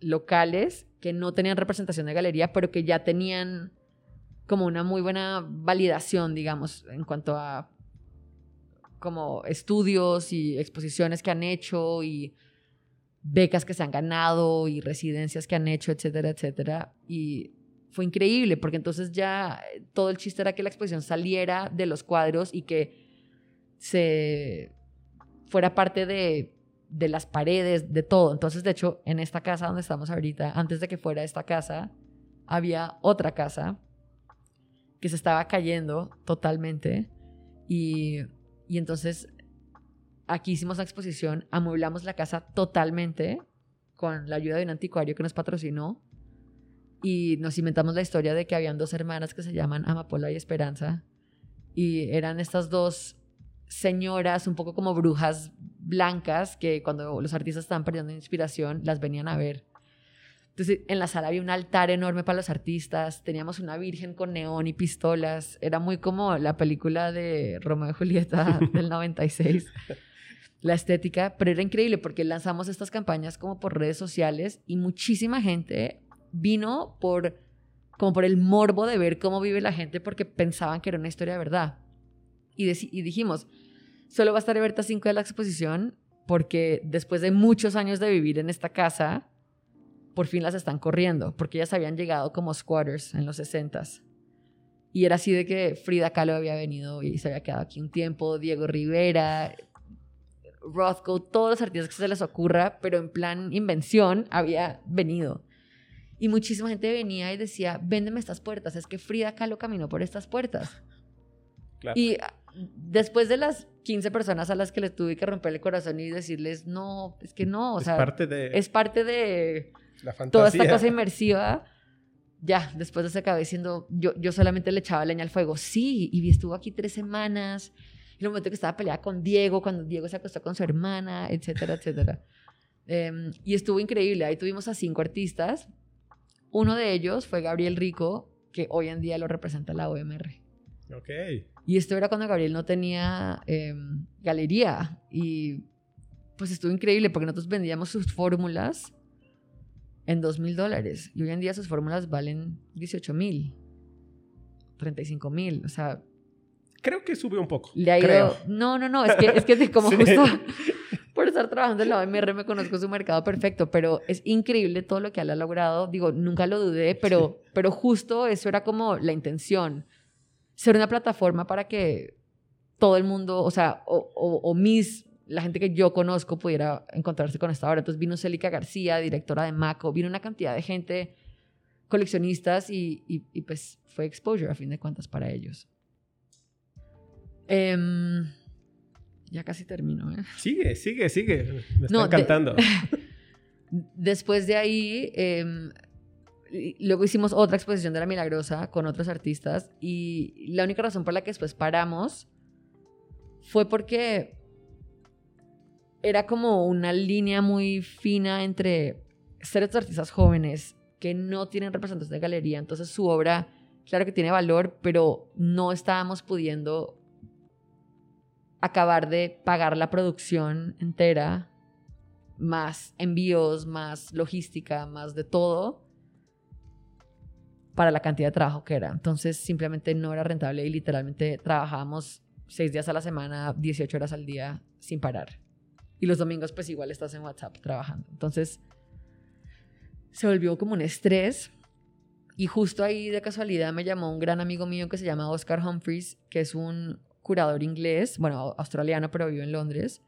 locales, que no tenían representación de galería, pero que ya tenían como una muy buena validación, digamos, en cuanto a como estudios y exposiciones que han hecho y becas que se han ganado y residencias que han hecho, etcétera, etcétera. Y fue increíble porque entonces ya eh, todo el chiste era que la exposición saliera de los cuadros y que se fuera parte de, de las paredes, de todo. Entonces, de hecho, en esta casa donde estamos ahorita, antes de que fuera esta casa, había otra casa que se estaba cayendo totalmente y, y entonces aquí hicimos la exposición, amueblamos la casa totalmente con la ayuda de un anticuario que nos patrocinó y nos inventamos la historia de que habían dos hermanas que se llaman Amapola y Esperanza y eran estas dos señoras un poco como brujas blancas que cuando los artistas estaban perdiendo inspiración las venían a ver. Entonces en la sala había un altar enorme para los artistas, teníamos una virgen con neón y pistolas, era muy como la película de Romeo y Julieta del 96 la estética, pero era increíble porque lanzamos estas campañas como por redes sociales y muchísima gente vino por como por el morbo de ver cómo vive la gente porque pensaban que era una historia de verdad. Y, dijimos, solo va a estar abierta 5 de la exposición porque después de muchos años de vivir en esta casa, por fin las están corriendo, porque ellas habían llegado como squatters en los 60s. Y era así de que Frida Kahlo había venido y se había quedado aquí un tiempo, Diego Rivera, Rothko, todos los artistas que se les ocurra, pero en plan invención, había venido. Y muchísima gente venía y decía, véndeme estas puertas, es que Frida Kahlo caminó por estas puertas. Y ah, después de las 15 personas a las que les tuve que romper el corazón y decirles, no, es que no, o es sea, parte de... es parte de toda esta cosa inmersiva. Ya, después de se acabé diciendo, yo, yo solamente le echaba leña al fuego. Sí, y estuvo aquí tres semanas el momento que estaba peleada con Diego, cuando Diego se acostó con su hermana, etcétera, etcétera. Em, y estuvo increíble. Ahí tuvimos a cinco artistas. Uno de ellos fue Gabriel Rico, que hoy en día lo representa la OMR. Ok. Y esto era cuando Gabriel no tenía em, galería. Y pues estuvo increíble porque nosotros vendíamos sus fórmulas en dos mil dólares. Y hoy en día sus fórmulas valen 18 mil, 35 mil. O sea, Creo que sube un poco. Le ha ido... No, no, no, es que, es que como justo por estar trabajando en la OMR me conozco su mercado perfecto, pero es increíble todo lo que él ha logrado. Digo, nunca lo dudé, pero, pero justo eso era como la intención. Ser una plataforma para que todo el mundo, o sea, o, o, mis, la gente que yo conozco pudiera encontrarse con esta obra. Entonces vino Celica García, directora de Maco, vino una cantidad de gente, coleccionistas y, y, y pues fue exposure a fin de cuentas para ellos. Em, ya casi termino, ¿eh? Sigue, sigue, sigue. Me está encantando. después de ahí, em, luego hicimos otra exposición de La Milagrosa con otros artistas y la única razón por la que después paramos fue porque era como una línea muy fina entre ser estos artistas jóvenes que no tienen representantes de galería, entonces su obra, claro que tiene valor, pero no estábamos pudiendo acabar de pagar la producción entera, más envíos, más logística, más de todo, para la cantidad de trabajo que era. Entonces simplemente no era rentable y literalmente trabajábamos seis días a la semana, 18 horas al día sin parar. Y los domingos pues igual estás en WhatsApp trabajando. Entonces se volvió como un estrés. Y justo ahí de casualidad me llamó un gran amigo mío que se llama Oscar Humphreys, que es un curador inglés, bueno, australiano, pero vive en Londres.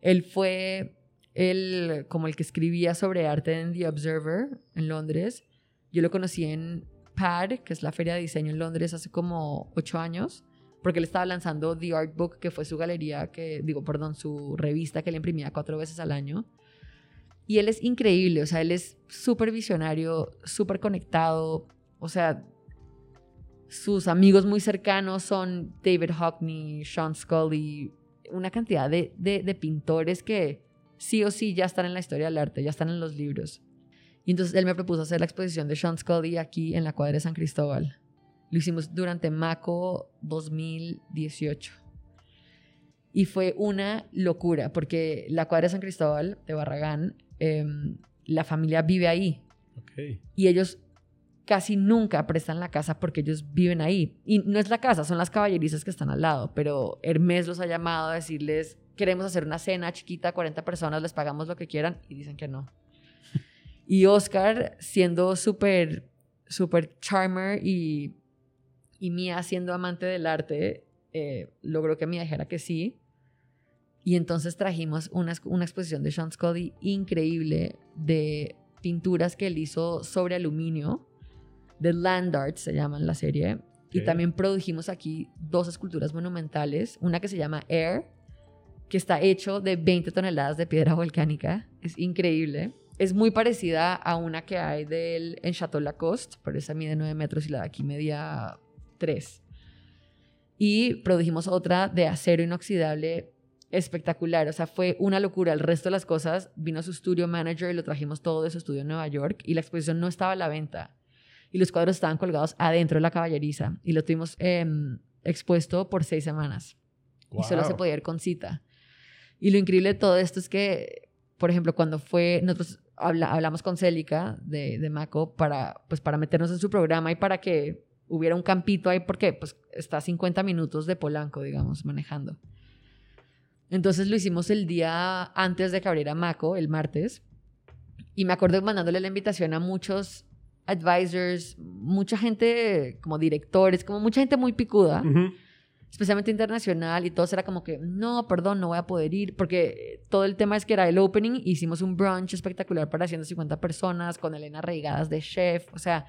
Él fue el, como el que escribía sobre arte en The Observer en Londres. Yo lo conocí en PAD, que es la feria de diseño en Londres, hace como ocho años, porque él estaba lanzando The Art Book, que fue su galería, que digo, perdón, su revista que él imprimía cuatro veces al año. Y él es increíble, o sea, él es súper visionario, súper conectado, o sea, sus amigos muy cercanos son David Hockney, Sean Scully, una cantidad de, de, pintores que sí o sí ya están en la historia del arte, ya están en los libros. Y entonces él me propuso hacer la exposición de Sean Scully aquí en la cuadra de San Cristóbal. Lo hicimos durante Maco 2018. Y fue una locura, porque la cuadra de San Cristóbal de Barragán, em, la familia vive ahí. Y ellos casi nunca prestan la casa porque ellos viven ahí. Y no es la casa, son las caballerizas que están al lado. Pero Hermes los ha llamado a decirles, queremos hacer una cena chiquita, 40 personas, les pagamos lo que quieran. Y dicen que no. Y Oscar, siendo súper, súper charmer y, y Mía siendo amante del arte, eh, logró que Mía dijera que sí. Y entonces trajimos una, una exposición de Sean Scully increíble de pinturas que él hizo sobre aluminio. The Land Art se llama la serie. Y también produjimos aquí dos esculturas monumentales. Una que se llama Air, que está hecho de 20 toneladas de piedra volcánica. Es increíble. Es muy parecida a una que hay del, en Chateau Lacoste, pero esa mide 9 metros y la de aquí media 3. Y produjimos otra de acero inoxidable espectacular. O sea, fue una locura. El resto de las cosas vino su studio manager y lo trajimos todo de su estudio en Nueva York y la exposición no estaba a la venta. Y los cuadros estaban colgados adentro de la caballeriza y lo tuvimos em, expuesto por seis semanas. Y solo se podía ir con cita. Y lo increíble de todo esto es que, por ejemplo, cuando fue, nosotros hablamos con Célica de, de Maco para, pues, para meternos en su programa y para que hubiera un campito ahí porque pues, está a 50 minutos de Polanco, digamos, manejando. Entonces lo hicimos el día antes de que abriera Maco, el martes. Y me acuerdo mandándole la invitación a muchos advisors, mucha gente como directores, como mucha gente muy picuda, especialmente internacional, y todos era como que, no, perdón, no voy a poder ir, porque todo el tema es que era el opening, hicimos un brunch espectacular para 150 personas, con Elena Reigadas de chef, o sea,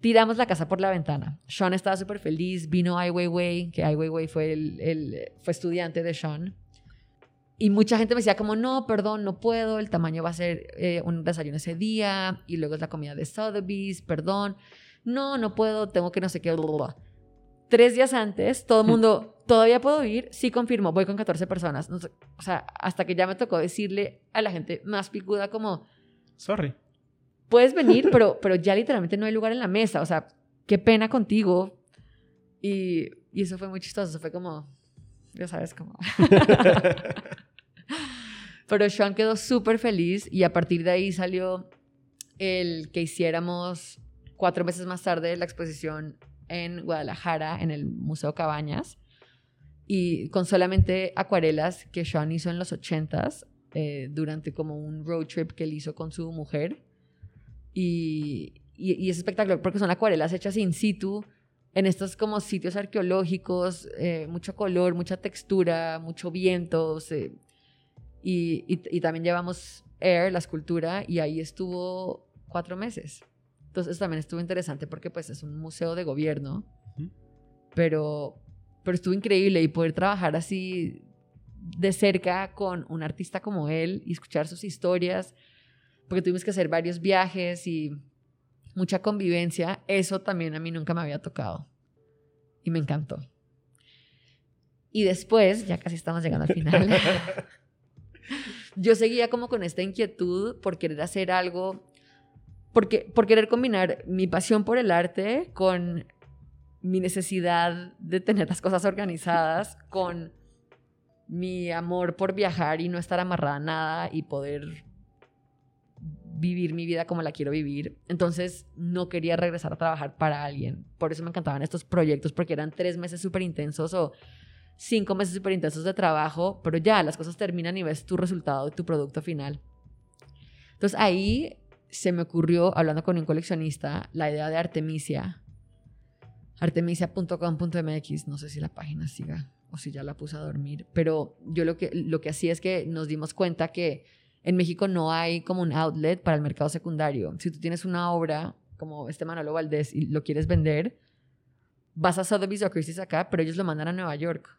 tiramos la casa por la ventana. Sean estaba súper feliz, vino Ai Weiwei, que Ai Weiwei fue, el, fue estudiante de Sean. Y mucha gente me decía como, no, perdón, no puedo, el tamaño va a ser eh, un desayuno ese día, y luego es la comida de Sotheby's, perdón. No, no puedo, tengo que no sé qué. Tres días antes, todo el mundo, ¿todavía puedo ir? Sí, confirmo, voy con 14 personas. o sea, hasta que ya me tocó decirle a la gente más picuda como... Sorry puedes venir, pero, pero ya literalmente no hay lugar en la mesa. O sea, qué pena contigo. Y, y eso fue muy chistoso. Eso fue como, ya sabes, como... pero Sean quedó súper feliz y a partir de ahí salió el que hiciéramos cuatro meses más tarde la exposición en Guadalajara, en el Museo Cabañas, y con solamente acuarelas que Sean hizo en los ochentas, eh, durante como un road trip que él hizo con su mujer. Y, y, es espectacular porque son acuarelas hechas in situ en estos como sitios arqueológicos, eh, mucho color, mucha textura, mucho viento. Y, y, también llevamos Air, la escultura, y ahí estuvo cuatro meses. Entonces también estuvo interesante porque pues es un museo de gobierno, pero, pero estuvo increíble y poder trabajar así de cerca con un artista como él y escuchar sus historias porque tuvimos que hacer varios viajes y mucha convivencia, eso también a mí nunca me había tocado. Y me encantó. Y después, ya casi estamos llegando al final, yo seguía como con esta inquietud por querer hacer algo, porque, por querer combinar mi pasión por el arte con mi necesidad de tener las cosas organizadas, con mi amor por viajar y no estar amarrada a nada y poder vivir mi vida como la quiero vivir. Entonces no quería regresar a trabajar para alguien. Por eso me encantaban estos proyectos, porque eran tres meses súper intensos o cinco meses súper intensos de trabajo, pero ya las cosas terminan y ves tu resultado tu producto final. Entonces ahí se me ocurrió, hablando con un coleccionista, la idea de Artemisia. Artemisia.com.mx, no sé si la página siga o si ya la puse a dormir, pero yo lo que, lo que hacía es que nos dimos cuenta que en México no hay como un outlet para el mercado secundario. Si tú tienes una obra como este Manolo Valdés y lo quieres vender, vas a Sotheby's o Christie's acá, pero ellos lo mandan a Nueva York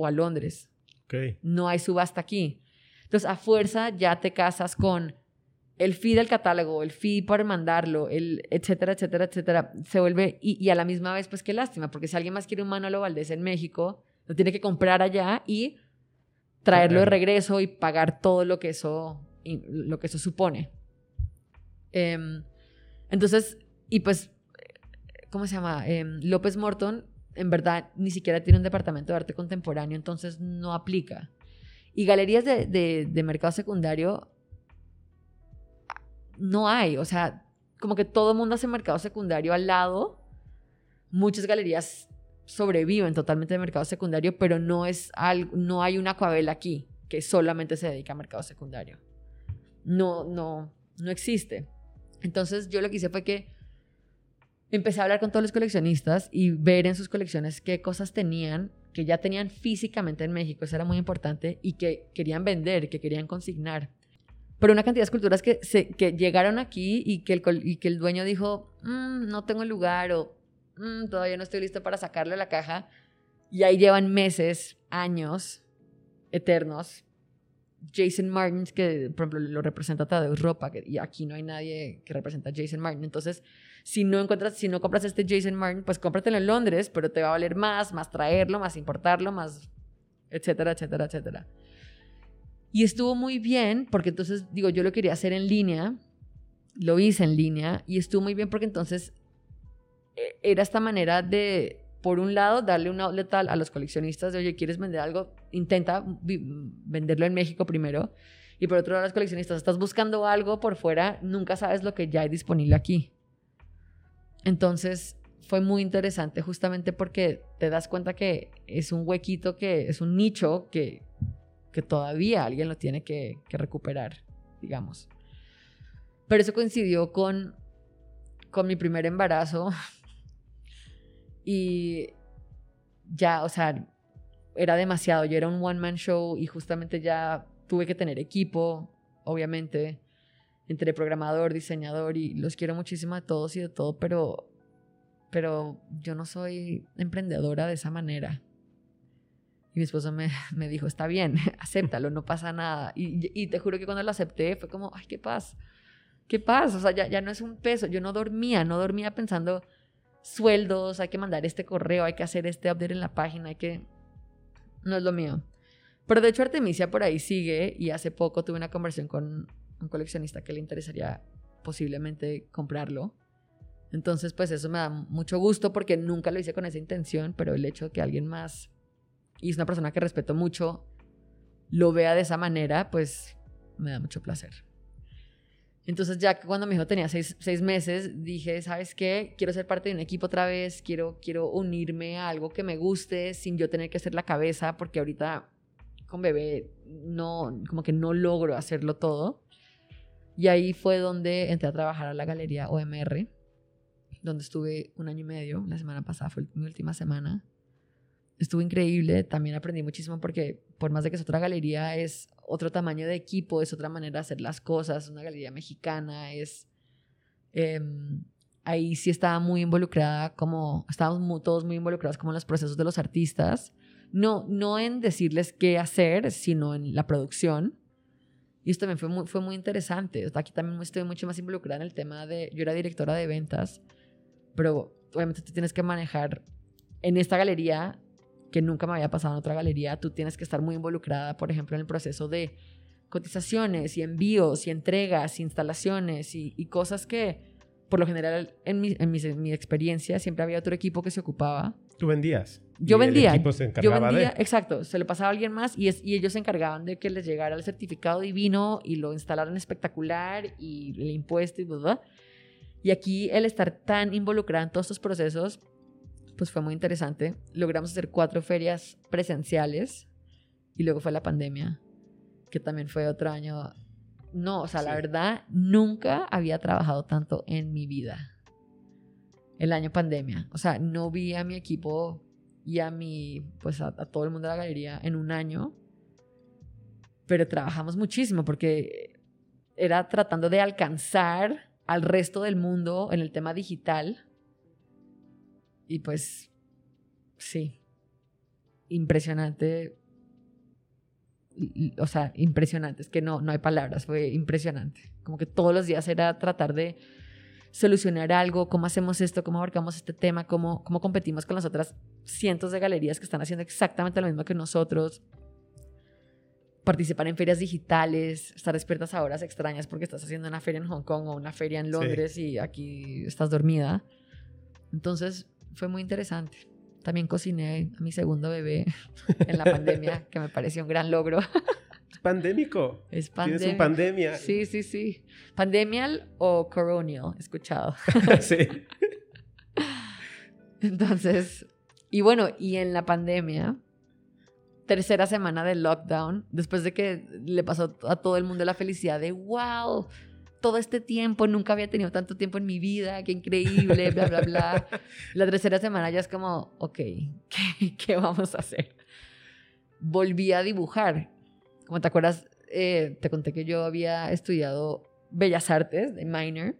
o a Londres. Okay. No hay subasta aquí. Entonces, a fuerza ya te casas con el fee del catálogo, el fee para mandarlo, el etcétera, etcétera, etcétera. Se vuelve, y, a la misma vez, pues qué lástima, porque si alguien más quiere un Manolo Valdés en México, lo tiene que comprar allá y traerlo de regreso y pagar todo lo que eso, lo que eso supone. Em, entonces, y pues, ¿cómo se llama? Em, López Morton, en verdad, ni siquiera tiene un departamento de arte contemporáneo, entonces no aplica. Y galerías de, de, de mercado secundario no hay, o sea, como que todo mundo hace mercado secundario al lado. Muchas galerías sobreviven totalmente de mercado secundario, pero no, es algo, no hay una coabela aquí que solamente se dedica a mercado secundario. No, no, no existe. Entonces yo lo que hice fue que empecé a hablar con todos los coleccionistas y ver en sus colecciones qué cosas tenían, que ya tenían físicamente en México, eso era muy importante, y que querían vender, que querían consignar pero una cantidad de esculturas que, llegaron aquí y que el, y que el dueño dijo, mm, no tengo lugar o mm, todavía no estoy listo para sacarle la caja. Y ahí llevan meses, años, eternos. Jason Martin, que por ejemplo lo representa Tadeusz Ropa, que, y aquí no hay nadie que representa a Jason Martin. Entonces, si no encuentras, si no compras este Jason Martin, pues cómpratelo en Londres, pero te va a valer más, más traerlo, más importarlo, más, etcétera, etcétera, etcétera. Y estuvo muy bien, porque entonces, digo, yo lo quería hacer en línea, lo hice en línea, y estuvo muy bien porque entonces e, era esta manera de, por un lado, darle una outlet a los coleccionistas de, oye, ¿quieres vender algo? Intenta venderlo en México primero. Y por otro lado, los coleccionistas, estás buscando algo por fuera, nunca sabes lo que ya hay disponible aquí. Entonces, fue muy interesante justamente porque te das cuenta que es un huequito, que es un nicho que que todavía alguien lo tiene que, recuperar, digamos. Pero eso coincidió con, con mi primer embarazo y ya, o sea, era demasiado. Yo era un one-man show y justamente ya tuve que tener equipo, obviamente, entre programador, diseñador y los quiero muchísimo a todos y de todo, pero, pero yo no soy emprendedora de esa manera. Y mi esposo me, me dijo, está bien, acéptalo, no pasa nada. Y, y, te juro que cuando lo acepté fue como, ay, qué paz, qué paz. O sea, ya, ya no es un peso. Yo no dormía, no dormía pensando sueldos, hay que mandar este correo, hay que hacer este update en la página, hay que... No es lo mío. Pero de hecho Artemisia por ahí sigue y hace poco tuve una conversación con un coleccionista que le interesaría posiblemente comprarlo. Entonces, pues eso me da mucho gusto porque nunca lo hice con esa intención, pero el hecho de que alguien más y es una persona que respeto mucho, lo vea de esa manera, pues me da mucho placer. Entonces ya cuando mi hijo tenía seis, meses, dije, ¿sabes qué? Quiero ser parte de un equipo otra vez, quiero, quiero unirme a algo que me guste sin yo tener que hacer la cabeza, porque ahorita con bebé no, como que no logro hacerlo todo. Y ahí fue donde entré a trabajar a la galería OMR, donde estuve un año y medio, la semana pasada fue mi última semana estuvo increíble. También aprendí muchísimo porque, por más de que es otra galería, es otro tamaño de equipo, es otra manera de hacer las cosas. Una galería mexicana, es. Em, ahí sí estaba muy involucrada, como. Estábamos todos muy involucrados, como en los procesos de los artistas. No, no en decirles qué hacer, sino en la producción. Y esto también fue muy, fue muy interesante. Aquí también estoy mucho más involucrada en el tema de. Yo era directora de ventas, pero obviamente tú tienes que manejar en esta galería que nunca me había pasado en otra galería, tú tienes que estar muy involucrada, por ejemplo, en el proceso de cotizaciones y envíos y entregas, y instalaciones y, cosas que, por lo general, en mi, en, mi, experiencia, siempre había otro equipo que se ocupaba. ¿Tú vendías? Yo vendía. El equipo se encargaba yo vendía, de... exacto. Se lo pasaba a alguien más y, es, y ellos se encargaban de que les llegara el certificado divino y lo instalaran espectacular y el impuesto y todo. Y aquí el estar tan involucrado en todos estos procesos pues fue muy interesante. Logramos hacer cuatro ferias presenciales y luego fue la pandemia, que también fue otro año. No, o sea, la verdad, nunca había trabajado tanto en mi vida. El año pandemia. O sea, no vi a mi equipo y a mi, pues a, todo el mundo de la galería en un año, pero trabajamos muchísimo porque era tratando de alcanzar al resto del mundo en el tema digital y pues, sí, impresionante. O sea, impresionante. Es que no, no hay palabras, fue impresionante. Como que todos los días era tratar de solucionar algo, cómo hacemos esto, cómo abarcamos este tema, cómo, cómo competimos con las otras cientos de galerías que están haciendo exactamente lo mismo que nosotros. participar en ferias digitales, estar despiertas a horas extrañas porque estás haciendo una feria en Hong Kong o una feria en Londres y aquí estás dormida. Entonces fue muy interesante. También cociné a mi segundo bebé en la pandemia, que me pareció un gran logro. Es pandémico. Es pandemia. Tienes un pandemia. Sí, sí, sí. Pandemial o coronial, he escuchado. sí. Entonces, y bueno, y en la pandemia, tercera semana del lockdown, después de que le pasó a todo el mundo la felicidad de, wow, todo este tiempo, nunca había tenido tanto tiempo en mi vida, qué increíble, bla, bla, bla. La tercera semana ya es como, ok, ¿qué, qué vamos a hacer? Volví a dibujar. Como te acuerdas, eh, te conté que yo había estudiado Bellas Artes de minor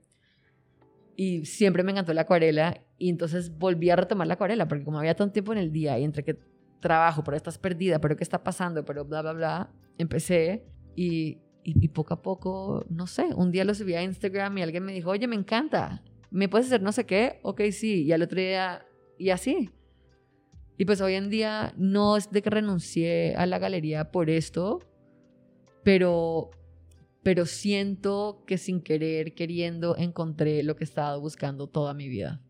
y siempre me encantó la acuarela y entonces volví a retomar la acuarela porque como había tanto tiempo en el día y entre que trabajo, pero estás perdida, pero qué está pasando, pero bla, bla, bla, empecé y, y, poco a poco, no sé, un día lo subí a Instagram y alguien me dijo, oye, me encanta, ¿me puedes hacer no sé qué? Ok, sí, y al otro día, y así. Y pues hoy en día no es de que renuncié a la galería por esto, pero, pero siento que sin querer, queriendo, encontré lo que he estado buscando toda mi vida,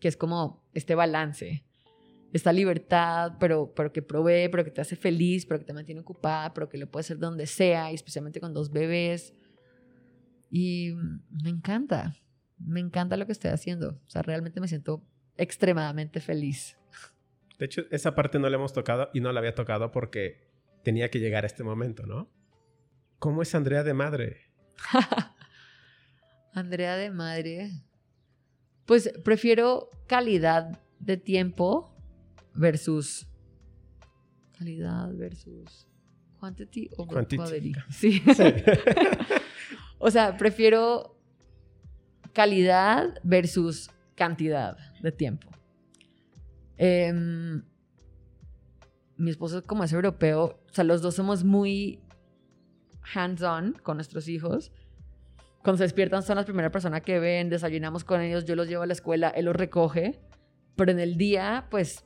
que es como este balance esta libertad, pero, pero que provee, pero que te hace feliz, pero que te mantiene ocupada, pero que lo puedes hacer donde sea, y especialmente con dos bebés. Y me encanta, me encanta lo que estoy haciendo. O sea, realmente me siento extremadamente feliz. De hecho, esa parte no la hemos tocado y no la había tocado porque tenía que llegar a este momento, ¿no? ¿Cómo es Andrea de madre? Andrea de madre. Pues prefiero calidad de tiempo versus calidad versus quantity over quality. Sí. o sea, prefiero calidad versus cantidad de tiempo. Em, mi esposo, como es europeo, o sea, los dos somos muy hands-on con nuestros hijos. Cuando se despiertan son la primera persona que ven, desayunamos con ellos, yo los llevo a la escuela, él los recoge, pero en el día, pues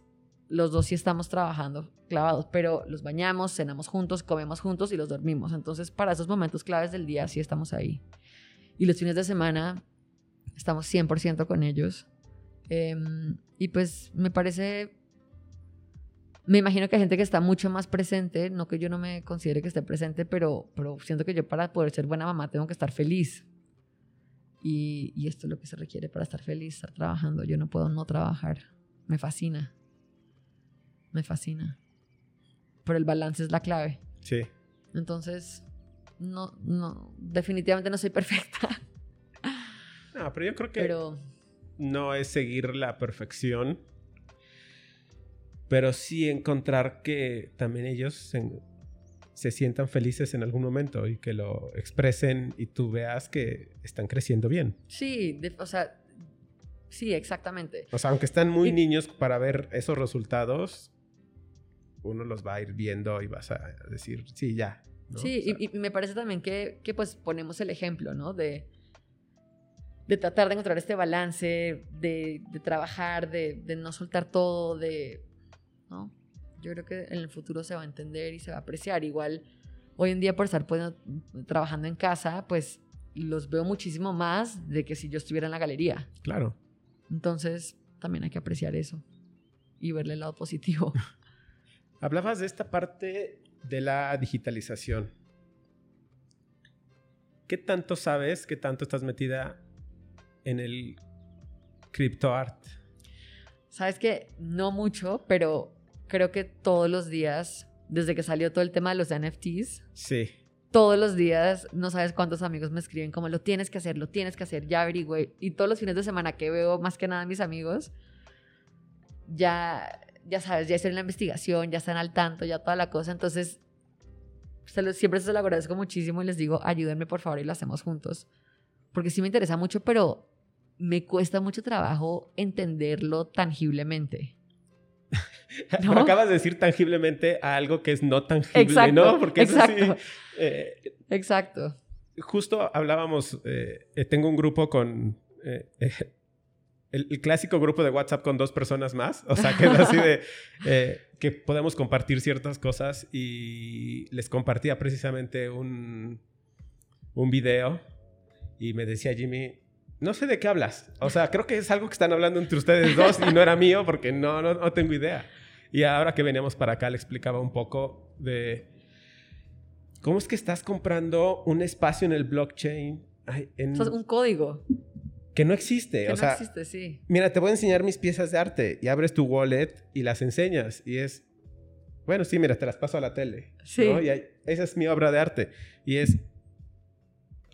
los dos sí estamos trabajando clavados, pero los bañamos, cenamos juntos, comemos juntos y los dormimos. Entonces, para esos momentos claves del día sí estamos ahí. Y los fines de semana estamos 100% con ellos. Em, y pues me parece, me imagino que hay gente que está mucho más presente, no que yo no me considere que esté presente, pero, pero siento que yo para poder ser buena mamá tengo que estar feliz. Y, y esto es lo que se requiere para estar feliz, estar trabajando. Yo no puedo no trabajar. Me fascina. Me fascina. Pero el balance es la clave. Sí. Entonces, no, no, definitivamente no soy perfecta. No, pero yo creo que no es seguir la perfección, pero sí encontrar que también ellos se, sientan felices en algún momento y que lo expresen y tú veas que están creciendo bien. Sí, o sea, sí, exactamente. O sea, aunque están muy niños para ver esos resultados, uno los va a ir viendo y vas a decir, sí, ya. Sí, y, me parece también que, que, pues ponemos el ejemplo, ¿no? De, de tratar de encontrar este balance, de, de trabajar, de, de, no soltar todo, de, ¿no? Yo creo que en el futuro se va a entender y se va a apreciar. Igual, hoy en día por estar pues, trabajando en casa, pues los veo muchísimo más de que si yo estuviera en la galería. Claro. Entonces, también hay que apreciar eso y verle el lado positivo. Hablabas de esta parte de la digitalización. ¿Qué tanto sabes, qué tanto estás metida en el crypto art? Sabes que no mucho, pero creo que todos los días, desde que salió todo el tema de los NFTs, sí. todos los días, no sabes cuántos amigos me escriben como lo tienes que hacer, lo tienes que hacer, ya averigüe. Y todos los fines de semana que veo más que nada a mis amigos, ya ya sabes, ya hicieron la investigación, ya están al tanto, ya toda la cosa. Entonces, siempre se lo agradezco muchísimo y les digo, ayúdenme por favor y lo hacemos juntos. Porque sí me interesa mucho, pero me cuesta mucho trabajo entenderlo tangiblemente. ¿No? acabas de decir tangiblemente a algo que es no tangible, exacto, ¿no? Porque exacto. Eh, exacto. Justo hablábamos, eh, tengo un grupo con eh, el, clásico grupo de WhatsApp con dos personas más. O sea, que es así de eh, que podemos compartir ciertas cosas y les compartía precisamente un, un video y me decía Jimmy, no sé de qué hablas. O sea, creo que es algo que están hablando entre ustedes dos y no era mío porque no, no, no tengo idea. Y ahora que veníamos para acá le explicaba un poco de cómo es que estás comprando un espacio en el blockchain. en... un código que no existe. Que o no existe, sí. Mira, te voy a enseñar mis piezas de arte y abres tu wallet y las enseñas y es, bueno, sí, mira, te las paso a la tele. Sí. Y esa es mi obra de arte y es,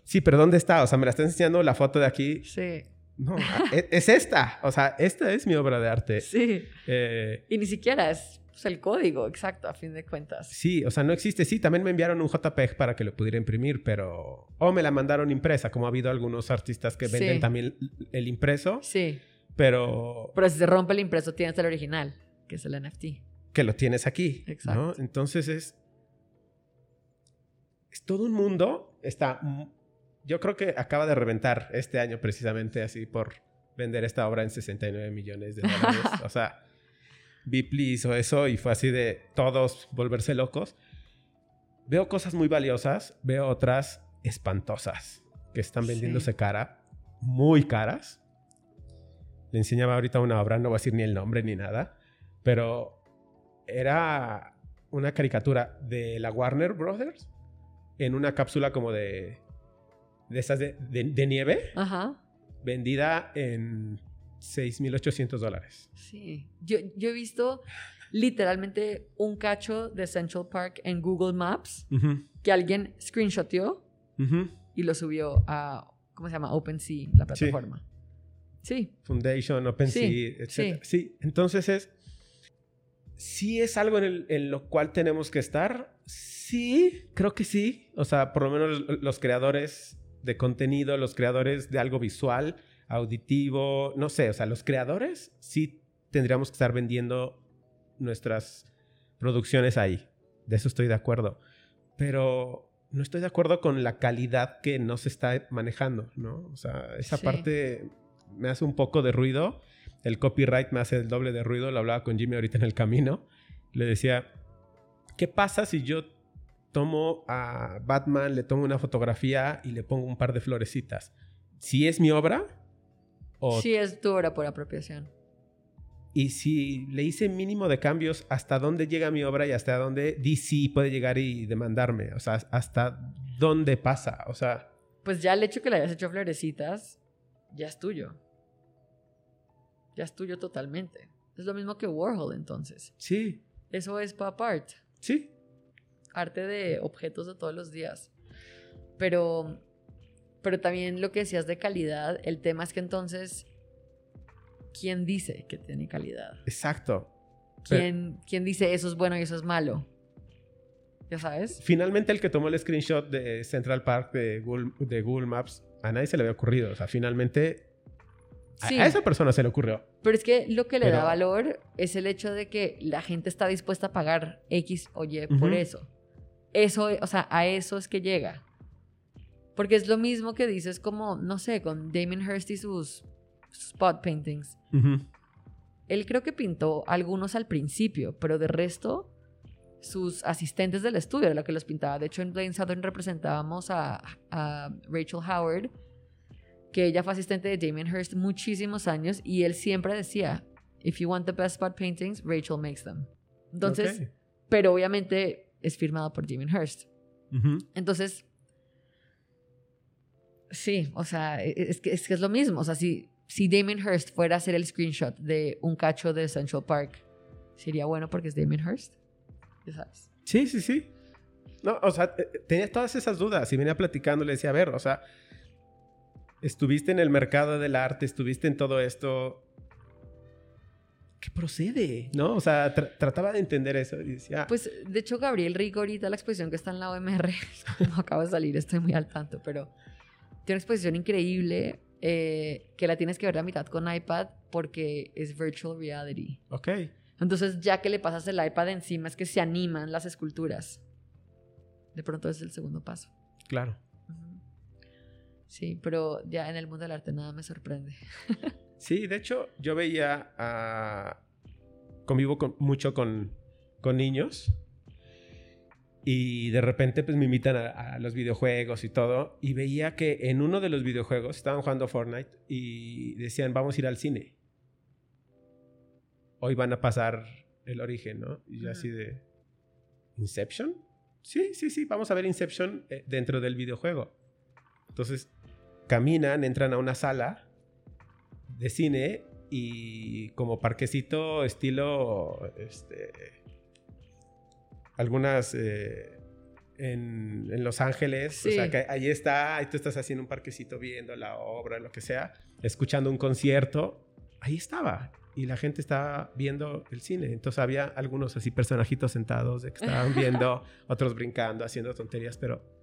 sí, pero ¿dónde está? O sea, me la está enseñando la foto de aquí. Sí. No, e, es, esta. O sea, esta es mi obra de arte. Sí. Eh, y ni siquiera es pues, el código, exacto, a fin de cuentas. Sí, o sea, no existe. Sí, también me enviaron un JPEG para que lo pudiera imprimir, pero... O me la mandaron impresa, como ha habido algunos artistas que venden también el impreso. Sí. Pero... Pero si se rompe el impreso, tienes el original, que es el NFT. Que lo tienes aquí. Exacto. Entonces es... Es todo un mundo. Está... Yo creo que acaba de reventar este año precisamente así por vender esta obra en 69 millones de dólares. o sea Bipli hizo eso y fue así de todos volverse locos. Veo cosas muy valiosas, veo otras espantosas que están vendiéndose cara, muy caras. Le enseñaba ahorita una obra, no voy a decir ni el nombre ni nada, pero era una caricatura de la Warner Brothers en una cápsula como de de esas de, de nieve. Ajá. Vendida en 6.800 dólares. Sí, yo, yo, he visto literalmente un cacho de Central Park en Google Maps que alguien screenshoteó y lo subió a, ¿cómo se llama? OpenSea, la plataforma. Sí. Foundation, OpenSea, sí, etc. Sí. entonces es, sí es algo en, en, lo cual tenemos que estar. Sí, creo que sí. O sea, por lo menos los creadores de contenido, los creadores de algo visual, auditivo, no sé, o sea, los creadores sí tendríamos que estar vendiendo nuestras producciones ahí. De eso estoy de acuerdo. Pero no estoy de acuerdo con la calidad que no se está manejando, ¿no? O sea, esa parte me hace un poco de ruido. El copyright me hace el doble de ruido. Lo hablaba con Jimmy ahorita en el camino. Le decía, ¿qué pasa si yo tomo a Batman, le tomo una fotografía y le pongo un par de florecitas? Si es mi obra, Sí, es tu obra por apropiación. Y si le hice mínimo de cambios, ¿hasta dónde llega mi obra y hasta dónde DC puede llegar y demandarme? O sea, ¿hasta dónde pasa? O sea... Pues ya el hecho que le hayas hecho florecitas, ya es tuyo. Ya es tuyo totalmente. Es lo mismo que Warhol entonces. Sí. Eso es pop art. Sí. Arte de objetos de todos los días. Pero pero también lo que decías de calidad, el tema es que entonces, ¿quién dice que tiene calidad? Exacto. ¿Quién, ¿quién dice eso es bueno y eso es malo? ¿Ya sabes? Finalmente el que tomó el screenshot de Central Park de Google, de Google Maps, a nadie se le había ocurrido. O sea, finalmente a, esa persona se le ocurrió. Pero es que lo que le da valor es el hecho de que la gente está dispuesta a pagar X o Y por eso. Eso, o sea, a eso es que llega. Porque es lo mismo que dices como, no sé, con Damien Hirst y sus, spot paintings. Él creo que pintó algunos al principio, pero de resto, sus asistentes del estudio era la que los pintaba. De hecho, en Blaine Southern representábamos a, Rachel Howard, que ella fue asistente de Damien Hirst muchísimos años y él siempre decía, if you want the best spot paintings, Rachel makes them. Entonces, pero obviamente es firmado por Damien Hirst. Entonces, Sí, o sea, e, e, es que, es lo mismo. O sea, si, si Damien Hirst fuera a hacer el screenshot de un cacho de Central Park, sería bueno porque es Damien Hirst. Ya sabes. Sí, sí, sí. No, o sea, tenía todas esas dudas y venía platicando, le decía, a ver, o sea, estuviste en el mercado del arte, estuviste en todo esto. ¿Qué procede? ¿No? O sea, trataba de entender eso y decía... Pues, de hecho, Gabriel Rico ahorita, la exposición que está en la OMR, no acaba de salir, estoy muy al tanto, pero tiene una exposición increíble eh, que la tienes que ver a mitad con iPad porque es virtual reality. Ok. Entonces, ya que le pasas el iPad encima, es que se animan las esculturas. De pronto es el segundo paso. Claro. Sí, pero ya en el mundo del arte nada me sorprende. Sí, de hecho, yo veía a... Convivo con- mucho con, con niños. Y de repente, pues me invitan a, a los videojuegos y todo. Y veía que en uno de los videojuegos estaban jugando Fortnite y decían, vamos a ir al cine. Hoy van a pasar el origen, ¿no? Y yo así de... ¿Inception? Sí, sí, sí, vamos a ver Inception eh, dentro del videojuego. Entonces, caminan, entran a una sala de cine y como parquecito estilo este algunas eh, en, en Los Ángeles o sea que ahí está y tú estás haciendo un parquecito viendo la obra lo que sea escuchando un concierto ahí estaba y la gente estaba viendo el cine entonces había algunos así personajitos sentados de que estaban viendo otros brincando haciendo tonterías pero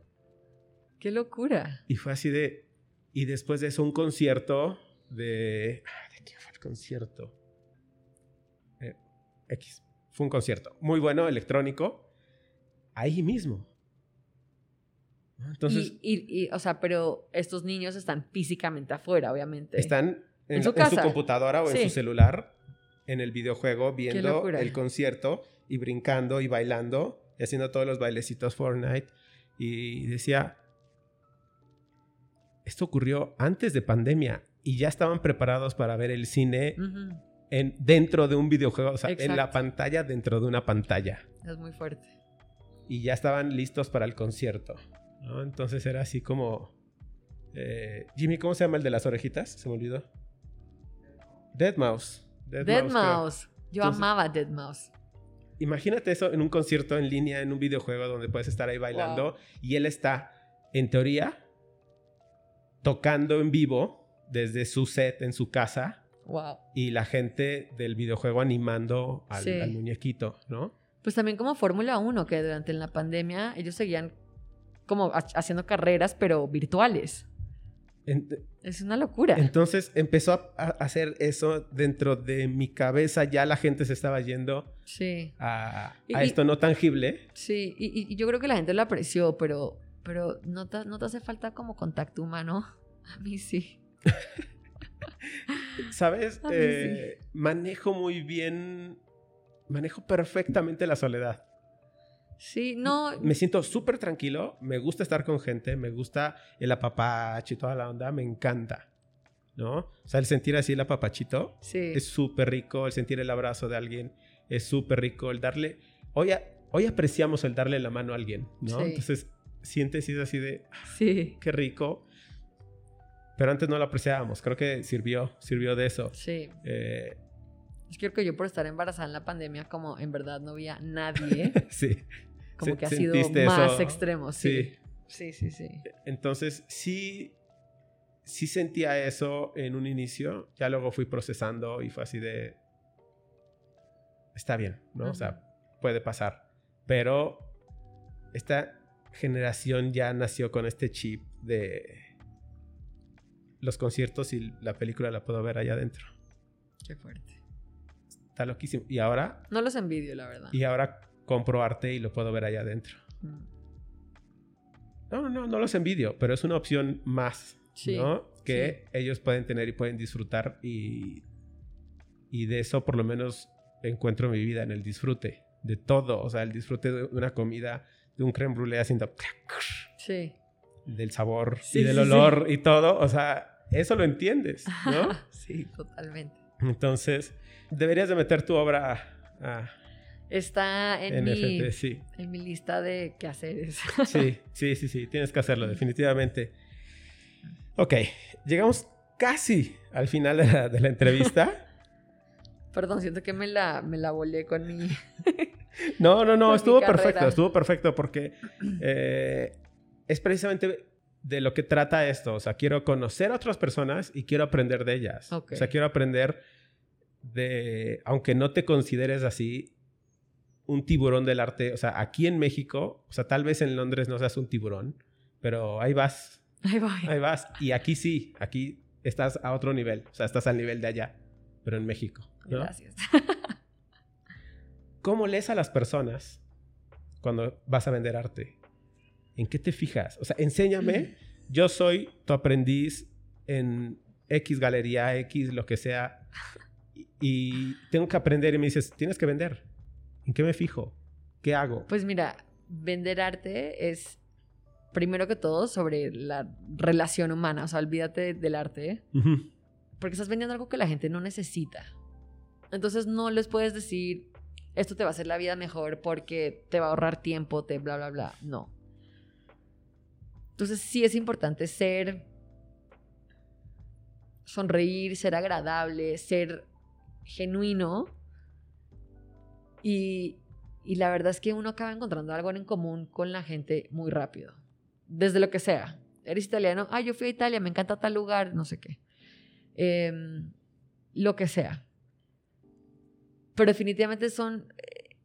¡Qué locura! y fue así de. Y después de eso, un concierto de. ah, ¿De quién fue el concierto? Eh, X. Fue un concierto muy bueno, electrónico. Ahí mismo. ¿No? Entonces, y, y- y, o sea, pero estos niños están físicamente afuera, obviamente. están en, En su en computadora o en su celular, en el videojuego, viendo el concierto y brincando y bailando y haciendo todos los bailecitos Fortnite. Y decía, esto ocurrió antes de pandemia y ya estaban preparados para ver el cine en, dentro de un videojuego, o sea, en la pantalla dentro de una pantalla. Es muy fuerte. Y ya estaban listos para el concierto. ¿no? Entonces era así como... eh, Jimmy, ¿cómo se llama el de las orejitas? Se me olvidó. Dead Mouse. Dead. Mouse. Yo Entonces- amaba Dead Mouse. Imagínate eso en un concierto en línea, en un videojuego donde puedes estar ahí bailando y él está, en teoría, tocando en vivo desde su set en su casa Wow. y la gente del videojuego animando al, Sí. al muñequito, ¿no? Pues también como Fórmula 1, que durante la pandemia ellos seguían como ha- haciendo carreras, pero virtuales. En- Es una locura. entonces empezó a, a hacer eso dentro de mi cabeza, ya la gente se estaba yendo Sí. a, a y- esto no tangible. Sí, y- y yo creo que la gente lo apreció, pero, pero ¿no, te, no te hace falta como contacto humano. A mí sí. ¿Sabes? Eh, Manejo muy bien, manejo perfectamente la soledad. Sí, no. Me siento súper tranquilo, me gusta estar con gente, me gusta el apapacho y toda la onda, me encanta, ¿no? O sea, el sentir así el apapachito Sí. es súper rico, el sentir el abrazo de alguien es súper rico, el darle... Hoy, a- hoy apreciamos el darle la mano a alguien, ¿no? Sí. Entonces sientes y es así de, Sí. qué rico, pero antes no lo apreciábamos, creo que sirvió, sirvió de eso. Sí. Eh, Es que creo que yo por estar embarazada en la pandemia, como en verdad no había nadie, sí. como que ha sido más eso. extremo. Sí. Sí, sí, sí. Entonces, sí, sí sentía eso en un inicio. Ya luego fui procesando y fue así de. Está bien, ¿no? O sea, puede pasar. Pero esta generación ya nació con este chip de los conciertos y la película la puedo ver allá adentro. Qué fuerte. Está loquísimo. Y ahora, No los envidio, la verdad. y ahora compro arte y lo puedo ver allá adentro. Mm. No, no, no, no los envidio, pero es una opción más, Sí, ¿no? Que ellos pueden tener y pueden disfrutar y, y de eso por lo menos encuentro mi vida en el disfrute de todo, o sea, el disfrute de una comida, de un creme brulee haciendo Sí. del sabor Sí, y del olor y todo, o sea, eso lo entiendes, ¿no? sí, totalmente. Entonces, deberías de meter tu obra a Está en, mi, NFT, sí. en mi lista de quehaceres. Sí, sí, sí, sí, tienes que hacerlo, definitivamente. Ok, llegamos casi al final de la, de la entrevista. Perdón, siento que me la, me la volé con mi... No, no, no, estuvo perfecto, estuvo perfecto porque eh, es precisamente de lo que trata esto. O sea, quiero conocer a otras personas y quiero aprender de ellas. O sea, quiero aprender de, aunque no te consideres así, un tiburón del arte. O sea, aquí en México, o sea, tal vez en Londres no seas un tiburón, pero ahí vas, Ahí voy. Ahí vas. Y aquí sí, aquí estás a otro nivel. O sea, estás al nivel de allá, pero en México. ¿no? Gracias. ¿Cómo lees a las personas cuando vas a vender arte? ¿En qué te fijas? O sea, enséñame. Yo soy tu aprendiz en X galería, X, lo que sea, y, tengo que aprender y me dices, tienes que vender. ¿En qué me fijo? ¿Qué hago? Pues mira, vender arte es primero que todo sobre la relación humana, o sea, olvídate del arte, porque estás vendiendo algo que la gente no necesita. Entonces no les puedes decir, esto te va a hacer la vida mejor porque te va a ahorrar tiempo, te bla, bla, bla. No. Entonces sí es importante ser, sonreír, ser agradable, ser genuino. Y, y la verdad es que uno acaba encontrando algo en común con la gente muy rápido. Desde lo que sea. Eres italiano, ah, yo fui a Italia, me encanta tal lugar, no sé qué. Em, lo que sea. Pero definitivamente son eh,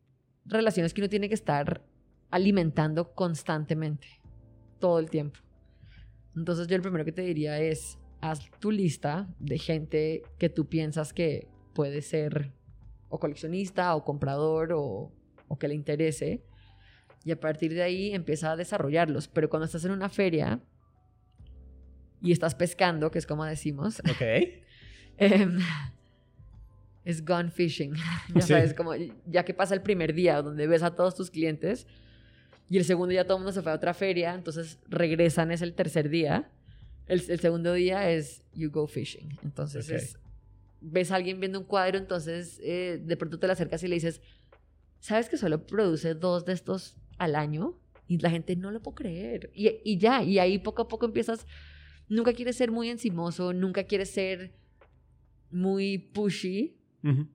relaciones que uno tiene que estar alimentando constantemente, todo el tiempo. Entonces yo el primero que te diría es, haz tu lista de gente que tú piensas que puede ser o coleccionista o comprador o, o que le interese. Y a partir de ahí empieza a desarrollarlos. Pero cuando estás en una feria y estás pescando, que es como decimos. Em, es gone fishing. ya Sí. sabes, como ya que pasa el primer día donde ves a todos tus clientes y el segundo día todo el mundo se fue a otra feria, entonces regresan, es el tercer día. El, el segundo día es you go fishing. Entonces es, ves a alguien viendo un cuadro, entonces eh, de pronto te le acercas y le dices, ¿sabes que solo produce dos de estos al año? Y la gente no lo puede creer. Y, y ya, y ahí poco a poco empiezas, nunca quieres ser muy encimoso, nunca quieres ser muy pushy, Ujú.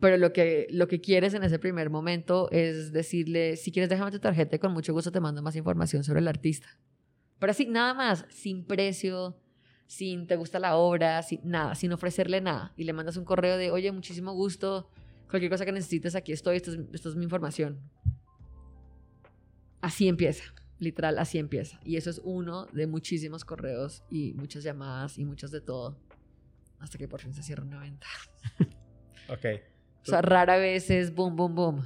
Pero lo que, lo que quieres en ese primer momento es decirle, si quieres déjame tu tarjeta y con mucho gusto te mando más información sobre el artista. Pero así, nada más, sin precio, sin te gusta la obra, sin nada, sin ofrecerle nada. Y le mandas un correo de, oye, muchísimo gusto, cualquier cosa que necesites, aquí estoy, esto es, esto es mi información. Así empieza, literal, así empieza. Y eso es uno de muchísimos correos y muchas llamadas y muchas de todo. Hasta que por fin se cierra una venta. Ok. O sea, rara vez es boom, boom, boom.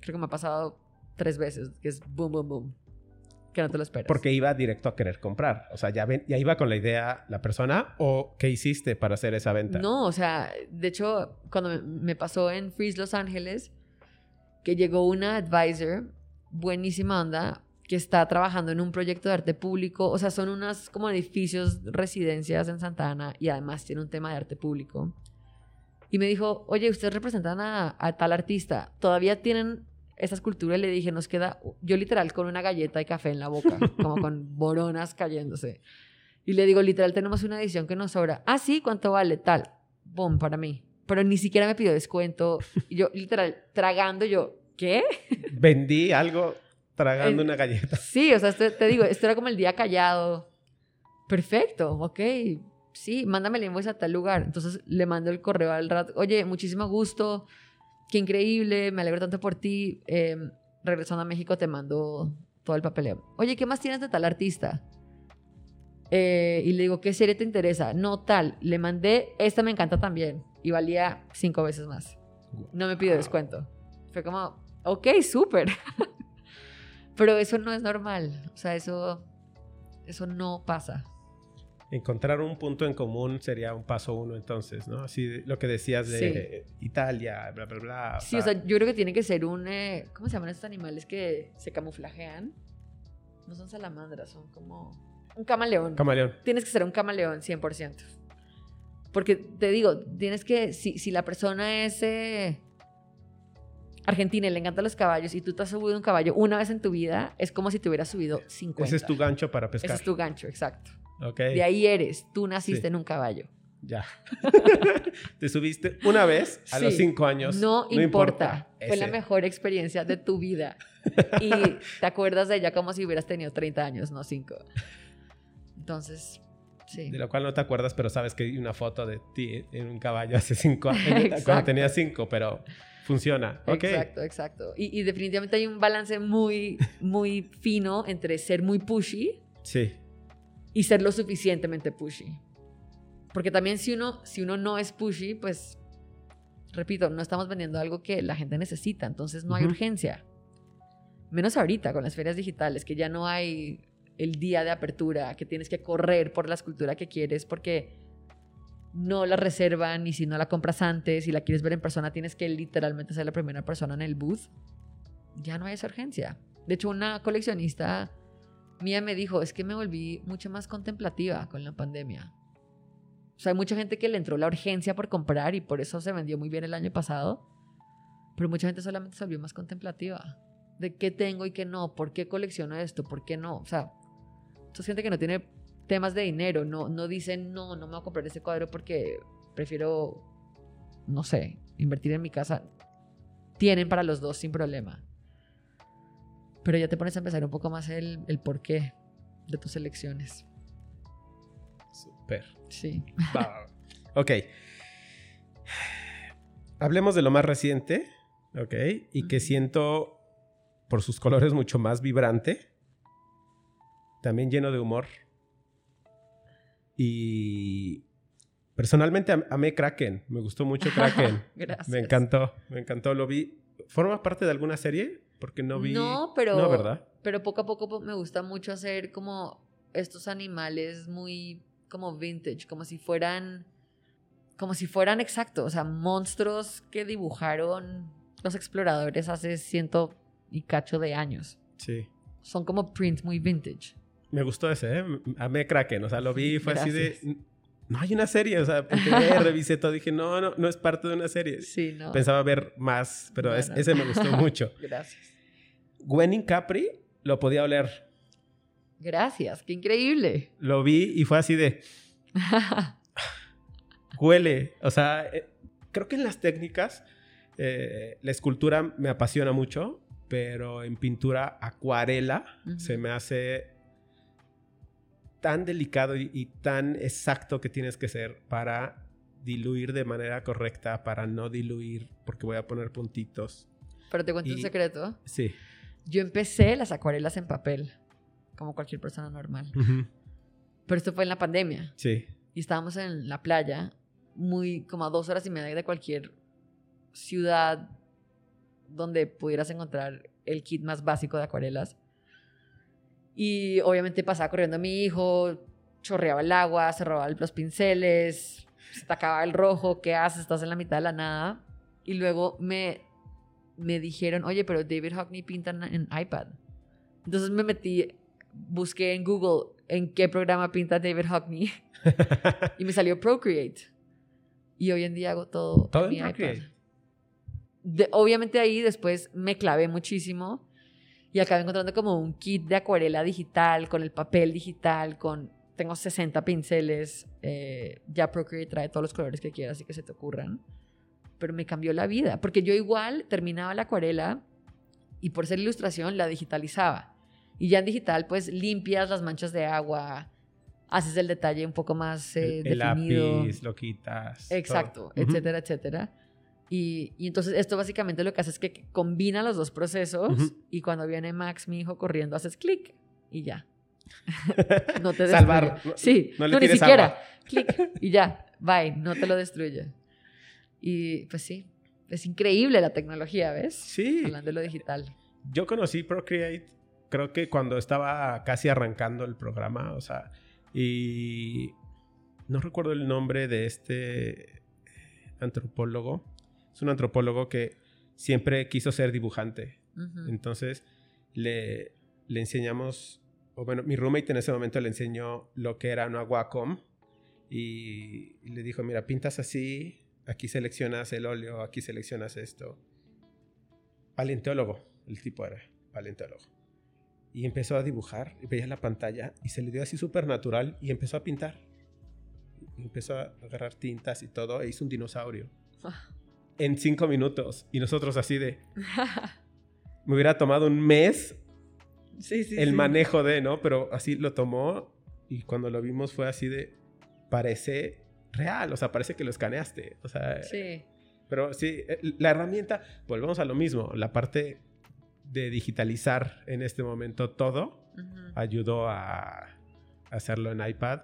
Creo que me ha pasado tres veces, que es boom, boom, boom. Que no te lo esperas. Porque iba directo a querer comprar. O sea, ya, ven- ya iba con la idea la persona o qué hiciste para hacer esa venta. No, o sea, de hecho, cuando me, pasó en Freeze Los Ángeles, que llegó una advisor, buenísima onda, que está trabajando en un proyecto de arte público. O sea, son unas como edificios, residencias en Santa Ana y además tiene un tema de arte público. Y me dijo, oye, ustedes representan a, a tal artista, ¿todavía tienen esa escultura? Y le dije, nos queda, yo literal con una galleta de café en la boca, como con boronas cayéndose. Y le digo, literal, tenemos una edición que nos sobra. Ah, sí, ¿cuánto vale? Tal. Boom, para mí. Pero ni siquiera me pidió descuento. Y yo, literal, tragando, yo, ¿qué? Vendí algo tragando El- una galleta. Sí, o sea, te digo, esto era como el día callado. Perfecto, ok. Sí, mándame la invoice a tal lugar. Entonces le mando el correo al rato. Oye, muchísimo gusto. Qué increíble. Me alegro tanto por ti. Eh, regresando a México te mando todo el papeleo. Oye, ¿qué más tienes de tal artista? Eh, y le digo, ¿qué serie te interesa? No, tal. Le mandé, esta me encanta también. Y valía cinco veces más. No me pidió descuento. Fue como, ok, súper. Pero eso no es normal. O sea, eso, eso no pasa. Encontrar un punto en común sería un paso uno entonces, ¿no? Así lo que decías de Italia, bla, bla, bla. Sí, o sea, yo creo que tiene que ser un... eh, ¿Cómo se llaman estos animales que se camuflajean? No son salamandras, son como... Un camaleón. Camaleón. tienes que ser un camaleón 100%. Porque te digo, tienes que, si, si la persona es eh, argentina y le encantan los caballos y tú te has subido un caballo una vez en tu vida, es como si te hubieras subido 50. Ese es tu gancho para pescar. Ese es tu gancho, exacto. Ok. De ahí eres, tú naciste Sí. en un caballo. Ya. Te subiste una vez a los cinco años. No, importa. Fue la mejor experiencia de tu vida. Y te acuerdas de ella como si hubieras tenido 30 años, no 5. Entonces, sí. De lo cual no te acuerdas, pero sabes que hay una foto de ti en un caballo hace cinco años. cuando tenía cinco, pero funciona. Ok. Exacto, exacto. Y, y definitivamente hay un balance muy, muy fino entre ser muy pushy Sí. Y ser lo suficientemente pushy. Porque también si uno, si uno no es pushy, pues, repito, no estamos vendiendo algo que la gente necesita, entonces no hay Ujú. urgencia. Menos ahorita con las ferias digitales, que ya no hay el día de apertura, que tienes que correr por la escultura que quieres, porque no la reservan y si no la compras antes y la quieres ver en persona, tienes que literalmente ser la primera persona en el booth. Ya no hay esa urgencia. De hecho, una coleccionista mía me dijo, es que me volví mucho más contemplativa con la pandemia. O sea, hay mucha gente que le entró la urgencia por comprar y por eso se vendió muy bien el año pasado. Pero mucha gente solamente se volvió más contemplativa. De qué tengo y qué no, por qué colecciono esto, por qué no. O sea, es gente que no tiene temas de dinero, no, no dicen, no, no me voy a comprar ese cuadro porque prefiero, no sé, invertir en mi casa. Tienen para los dos sin problema. Pero ya te pones a empezar un poco más el, el porqué de tus elecciones. Super. Sí. ok. Hablemos de lo más reciente, ok, y que siento por sus colores mucho más vibrante, también lleno de humor. Y personalmente amé Kraken, me gustó mucho Kraken. Gracias. Me encantó, me encantó, lo vi. ¿Forma parte de alguna serie? Porque no vi. No, pero. No, ¿verdad? Pero poco a poco me gusta mucho hacer como estos animales muy como vintage, como si fueran. Como si fueran exactos, o sea, monstruos que dibujaron los exploradores hace ciento y cacho de años. Sí. Son como prints muy vintage. Me gustó ese, ¿eh? Amé Kraken, o sea, lo vi y fue así de... No hay una serie, o sea, revisé todo, dije, no, no, no es parte de una serie. Sí, no. Pensaba ver más, pero ese me gustó mucho. Gracias. Gwenning Capri lo podía oler. Gracias, qué increíble. Lo vi y fue así de... Huele, o sea, eh, creo que en las técnicas eh, la escultura me apasiona mucho, pero en pintura acuarela se me hace tan delicado y, tan exacto que tienes que ser para diluir de manera correcta, para no diluir, porque voy a poner puntitos. Pero te cuento un secreto. Sí. Yo empecé las acuarelas en papel, como cualquier persona normal. Pero esto fue en la pandemia. Sí. Y estábamos en la playa, muy como a dos horas y media de cualquier ciudad donde pudieras encontrar el kit más básico de acuarelas. Y obviamente pasaba corriendo a mi hijo, chorreaba el agua, se robaban los pinceles, se tacaba el rojo, ¿qué haces? Estás en la mitad de la nada. Y luego me, me dijeron, oye, pero David Hockney pinta en iPad. Entonces me metí, busqué en Google en qué programa pinta David Hockney y me salió Procreate. Y hoy en día hago todo, ¿Todo en mi iPad. obviamente ahí después me clavé muchísimo y acabé encontrando como un kit de acuarela digital, con el papel digital, con... Tengo 60 pinceles, eh, ya Procreate trae todos los colores que quieras y que se te ocurran. Pero me cambió la vida, porque yo igual terminaba la acuarela y por ser ilustración la digitalizaba. Y ya en digital pues limpias las manchas de agua, haces el detalle un poco más eh, el, definido. lápiz, lo quitas. Exacto, etcétera, etcétera. Y, entonces esto básicamente lo que hace es que combina los dos procesos y cuando viene Max, mi hijo, corriendo, haces clic y ya. no te. Salvar. Sí, no, ni siquiera. Clic y ya, bye, no te lo destruye. Y pues sí, es increíble la tecnología, ¿ves? Sí. Hablando de lo digital. Yo conocí Procreate, creo que cuando estaba casi arrancando el programa, o sea, y no recuerdo el nombre de este antropólogo, es un antropólogo que siempre quiso ser dibujante. Entonces le, le enseñamos, o bueno, mi roommate en ese momento le enseñó lo que era una Wacom y, le dijo, mira, pintas así, aquí seleccionas el óleo, aquí seleccionas esto. Paleontólogo, el tipo era, paleontólogo. Y empezó a dibujar, y veía la pantalla y se le dio así súper natural y empezó a pintar. Y empezó a agarrar tintas y todo e hizo un dinosaurio. Ah en cinco minutos. Y nosotros así de... me hubiera tomado un mes el manejo de, ¿no? Pero así lo tomó y cuando lo vimos fue así de... Parece real, o sea, parece que lo escaneaste. O sea... Sí. Pero sí, eh, la herramienta, volvemos a lo mismo, la parte de digitalizar en este momento todo ayudó a hacerlo en iPad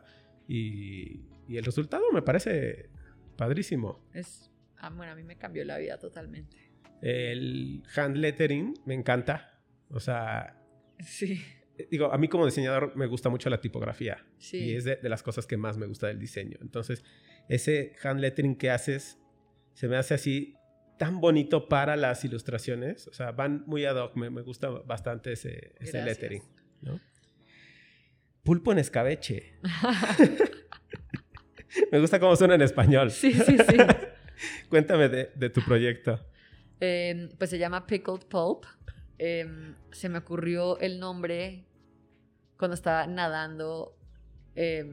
y, y, el resultado me parece padrísimo. Es Ah, bueno, a mí me cambió la vida totalmente. El hand lettering me encanta. O sea, sí. digo, a mí como diseñador me gusta mucho la tipografía. Sí. Y es de, de las cosas que más me gusta del diseño. Entonces, ese hand lettering que haces se me hace así tan bonito para las ilustraciones. O sea, van muy ad hoc. Me, me gusta bastante ese, lettering. ¿no? Pulpo en escabeche. me gusta cómo suena en español. Sí, sí, sí. Cuéntame de, de tu proyecto. Eh, pues se llama Pickled Pulp. Eh, se me ocurrió el nombre cuando estaba nadando, eh,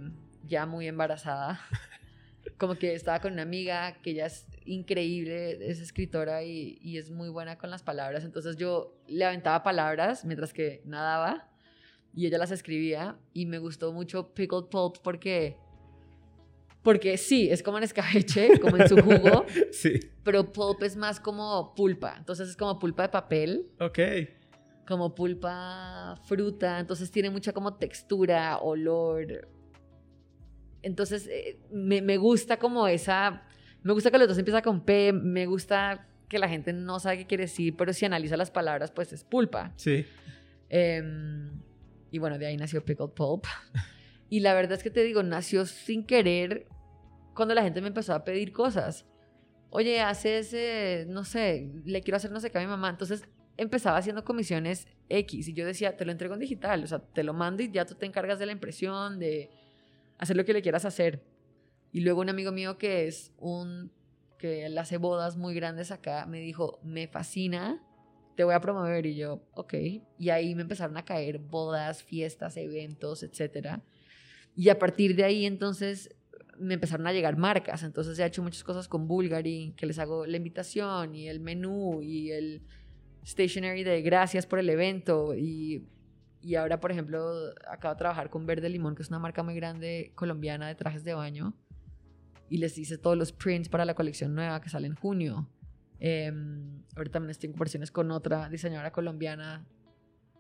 ya muy embarazada. Como que estaba con una amiga que ella es increíble, es escritora y, y es muy buena con las palabras. Entonces yo le aventaba palabras mientras que nadaba y ella las escribía. Y me gustó mucho Pickled Pulp porque, porque sí, es como en escabeche, como en su jugo Sí. pero pulp es más como pulpa. Entonces es como pulpa de papel, Ok. como pulpa fruta. Entonces tiene mucha como textura, olor. Entonces eh, me, me gusta como esa. Me gusta que los dos empiezan con P. Me gusta que la gente no sabe qué quiere decir, pero si analiza las palabras, pues es pulpa. Sí. Em, y bueno, de ahí nació Pickled Pulp. Y la verdad es que te digo, nació sin querer cuando la gente me empezó a pedir cosas. Oye, haces, eh, no sé, le quiero hacer no sé qué a mi mamá. Entonces empezaba haciendo comisiones X y yo decía, te lo entrego en digital, o sea, te lo mando y ya tú te encargas de la impresión, de hacer lo que le quieras hacer. Y luego un amigo mío que es un, que él hace bodas muy grandes acá, me dijo, me fascina te voy a promover y yo, ok. Y ahí me empezaron a caer bodas, fiestas, eventos, etcétera. Y a partir de ahí entonces me empezaron a llegar marcas. Entonces he hecho muchas cosas con Bulgari, que les hago la invitación y el menú y el stationery de gracias por el evento. Y, y ahora, por ejemplo, acabo de trabajar con Verde Limón, que es una marca muy grande colombiana de trajes de baño. Y les hice todos los prints para la colección nueva que sale en junio. Eh, ahorita también estoy en conversaciones con otra diseñadora colombiana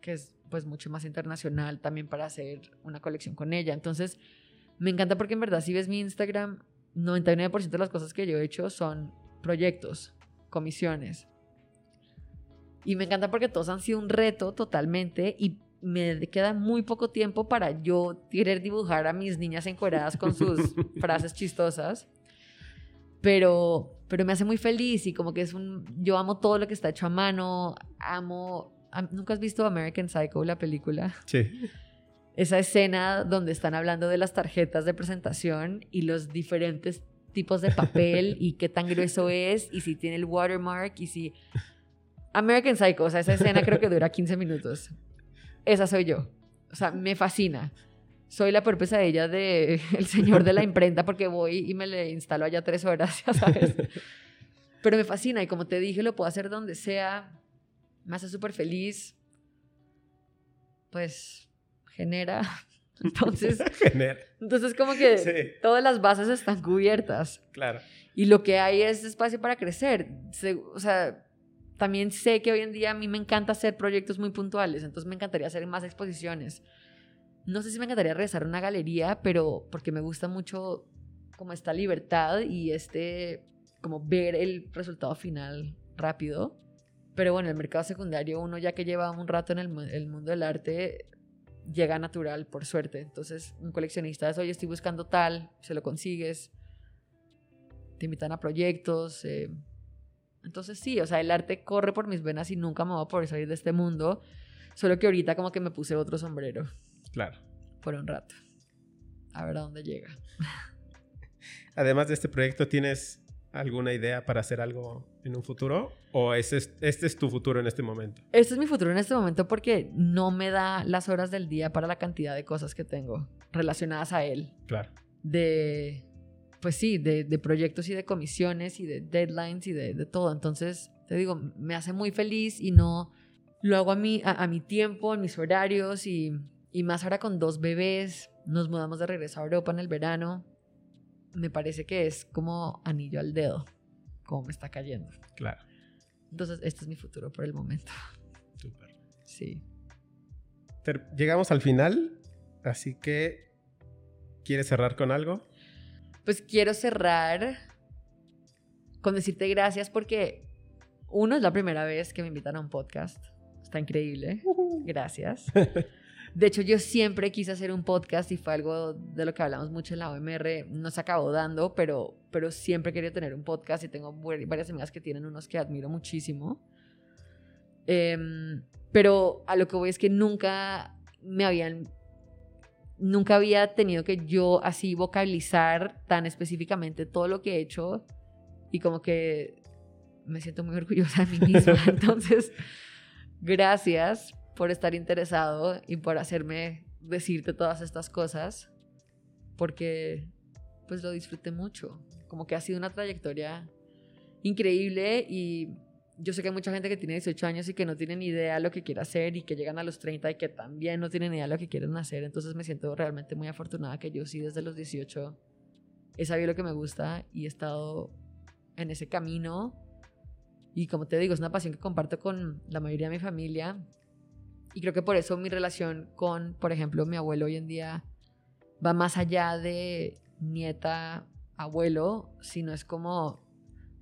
que es pues mucho más internacional también para hacer una colección con ella. Entonces, me encanta porque en verdad si ves mi Instagram, 99% de las cosas que yo he hecho son proyectos, comisiones. Y me encanta porque todos han sido un reto totalmente y me queda muy poco tiempo para yo querer dibujar a mis niñas encueradas con sus frases chistosas. Pero, pero me hace muy feliz y como que es un... Yo amo todo lo que está hecho a mano, amo... ¿Nunca has visto American Psycho, la película? Sí. Esa escena donde están hablando de las tarjetas de presentación y los diferentes tipos de papel y qué tan grueso es y si tiene el watermark y si... American Psycho, o sea, esa escena creo que dura 15 minutos. Esa soy yo. O sea, me fascina. Soy la peor pesadilla de el señor de la imprenta porque voy y me le instalo allá tres horas, ya sabes. Pero me fascina y como te dije, lo puedo hacer donde sea. Me hace súper feliz. Pues genera. Entonces, Genial. entonces como que Sí, todas las bases están cubiertas. claro. Y lo que hay es espacio para crecer. Se- o sea, también sé que hoy en día a mí me encanta hacer proyectos muy puntuales, entonces me encantaría hacer más exposiciones. No sé si me encantaría regresar a una galería, pero porque me gusta mucho como esta libertad y este, como ver el resultado final rápido. Pero bueno, el mercado secundario, uno ya que lleva un rato en el, el mundo del arte, llega natural, por suerte. Entonces, un coleccionista es, oye, estoy buscando tal, se lo consigues te invitan a proyectos. eh. Entonces sí, o sea, el arte corre por mis venas y nunca me voy a poder salir de este mundo. Solo que ahorita como que me puse otro sombrero Claro. por un rato. A ver a dónde llega. Además de este proyecto, ¿tienes alguna idea para hacer algo en un futuro? ¿O es- este es tu futuro en este momento? Este es mi futuro en este momento porque no me da las horas del día para la cantidad de cosas que tengo relacionadas a él. Claro. de, pues sí, de, de proyectos y de comisiones y de deadlines y de, de todo. Entonces, te digo, me hace muy feliz y no lo hago a mi, a, a mi tiempo, en mis horarios y, y más ahora con dos bebés. Nos mudamos de regreso a Europa en el verano. Me parece que es como anillo al dedo, como me está cayendo. Claro. Entonces, este es mi futuro por el momento. Súper. Sí. Ter- Llegamos al final, así que ¿quieres cerrar con algo? Pues quiero cerrar con decirte gracias porque uno es la primera vez que me invitan a un podcast. Está increíble. Gracias. De hecho, yo siempre quise hacer un podcast y fue algo de lo que hablamos mucho en la OMR. No se acabó dando, pero, pero siempre quería tener un podcast y tengo varias amigas que tienen unos que admiro muchísimo. Em, pero a lo que voy es que nunca me habían nunca había tenido que yo así vocalizar tan específicamente todo lo que he hecho y como que me siento muy orgullosa de mí misma. Entonces, gracias por estar interesado y por hacerme decirte todas estas cosas, porque pues lo disfruté mucho. Como que ha sido una trayectoria increíble y yo sé que hay mucha gente que tiene 18 años y que no tiene ni idea de lo que quiere hacer y que llegan a los 30 y que también no tienen idea de lo que quieren hacer. Entonces me siento realmente muy afortunada que yo sí desde los 18 he sabido lo que me gusta y he estado en ese camino. Y como te digo, es una pasión que comparto con la mayoría de mi familia. Y creo que por eso mi relación con, por ejemplo, mi abuelo hoy en día va más allá de nieta, abuelo, sino es como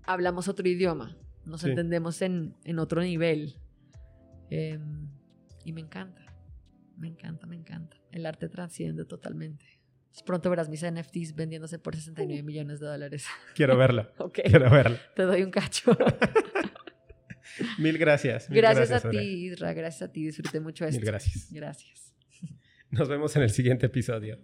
hablamos otro idioma nos entendemos en, en, otro nivel. Em, y me encanta, me encanta, me encanta. El arte trasciende totalmente. Pronto verás mis NFTs vendiéndose por 69 millones de dólares. Quiero verla. Quiero verla. Te doy un cacho. mil gracias. gracias, a ti, Isra. Gracias a ti. Disfruté mucho esto. Mil gracias. Gracias. Nos vemos en el siguiente episodio.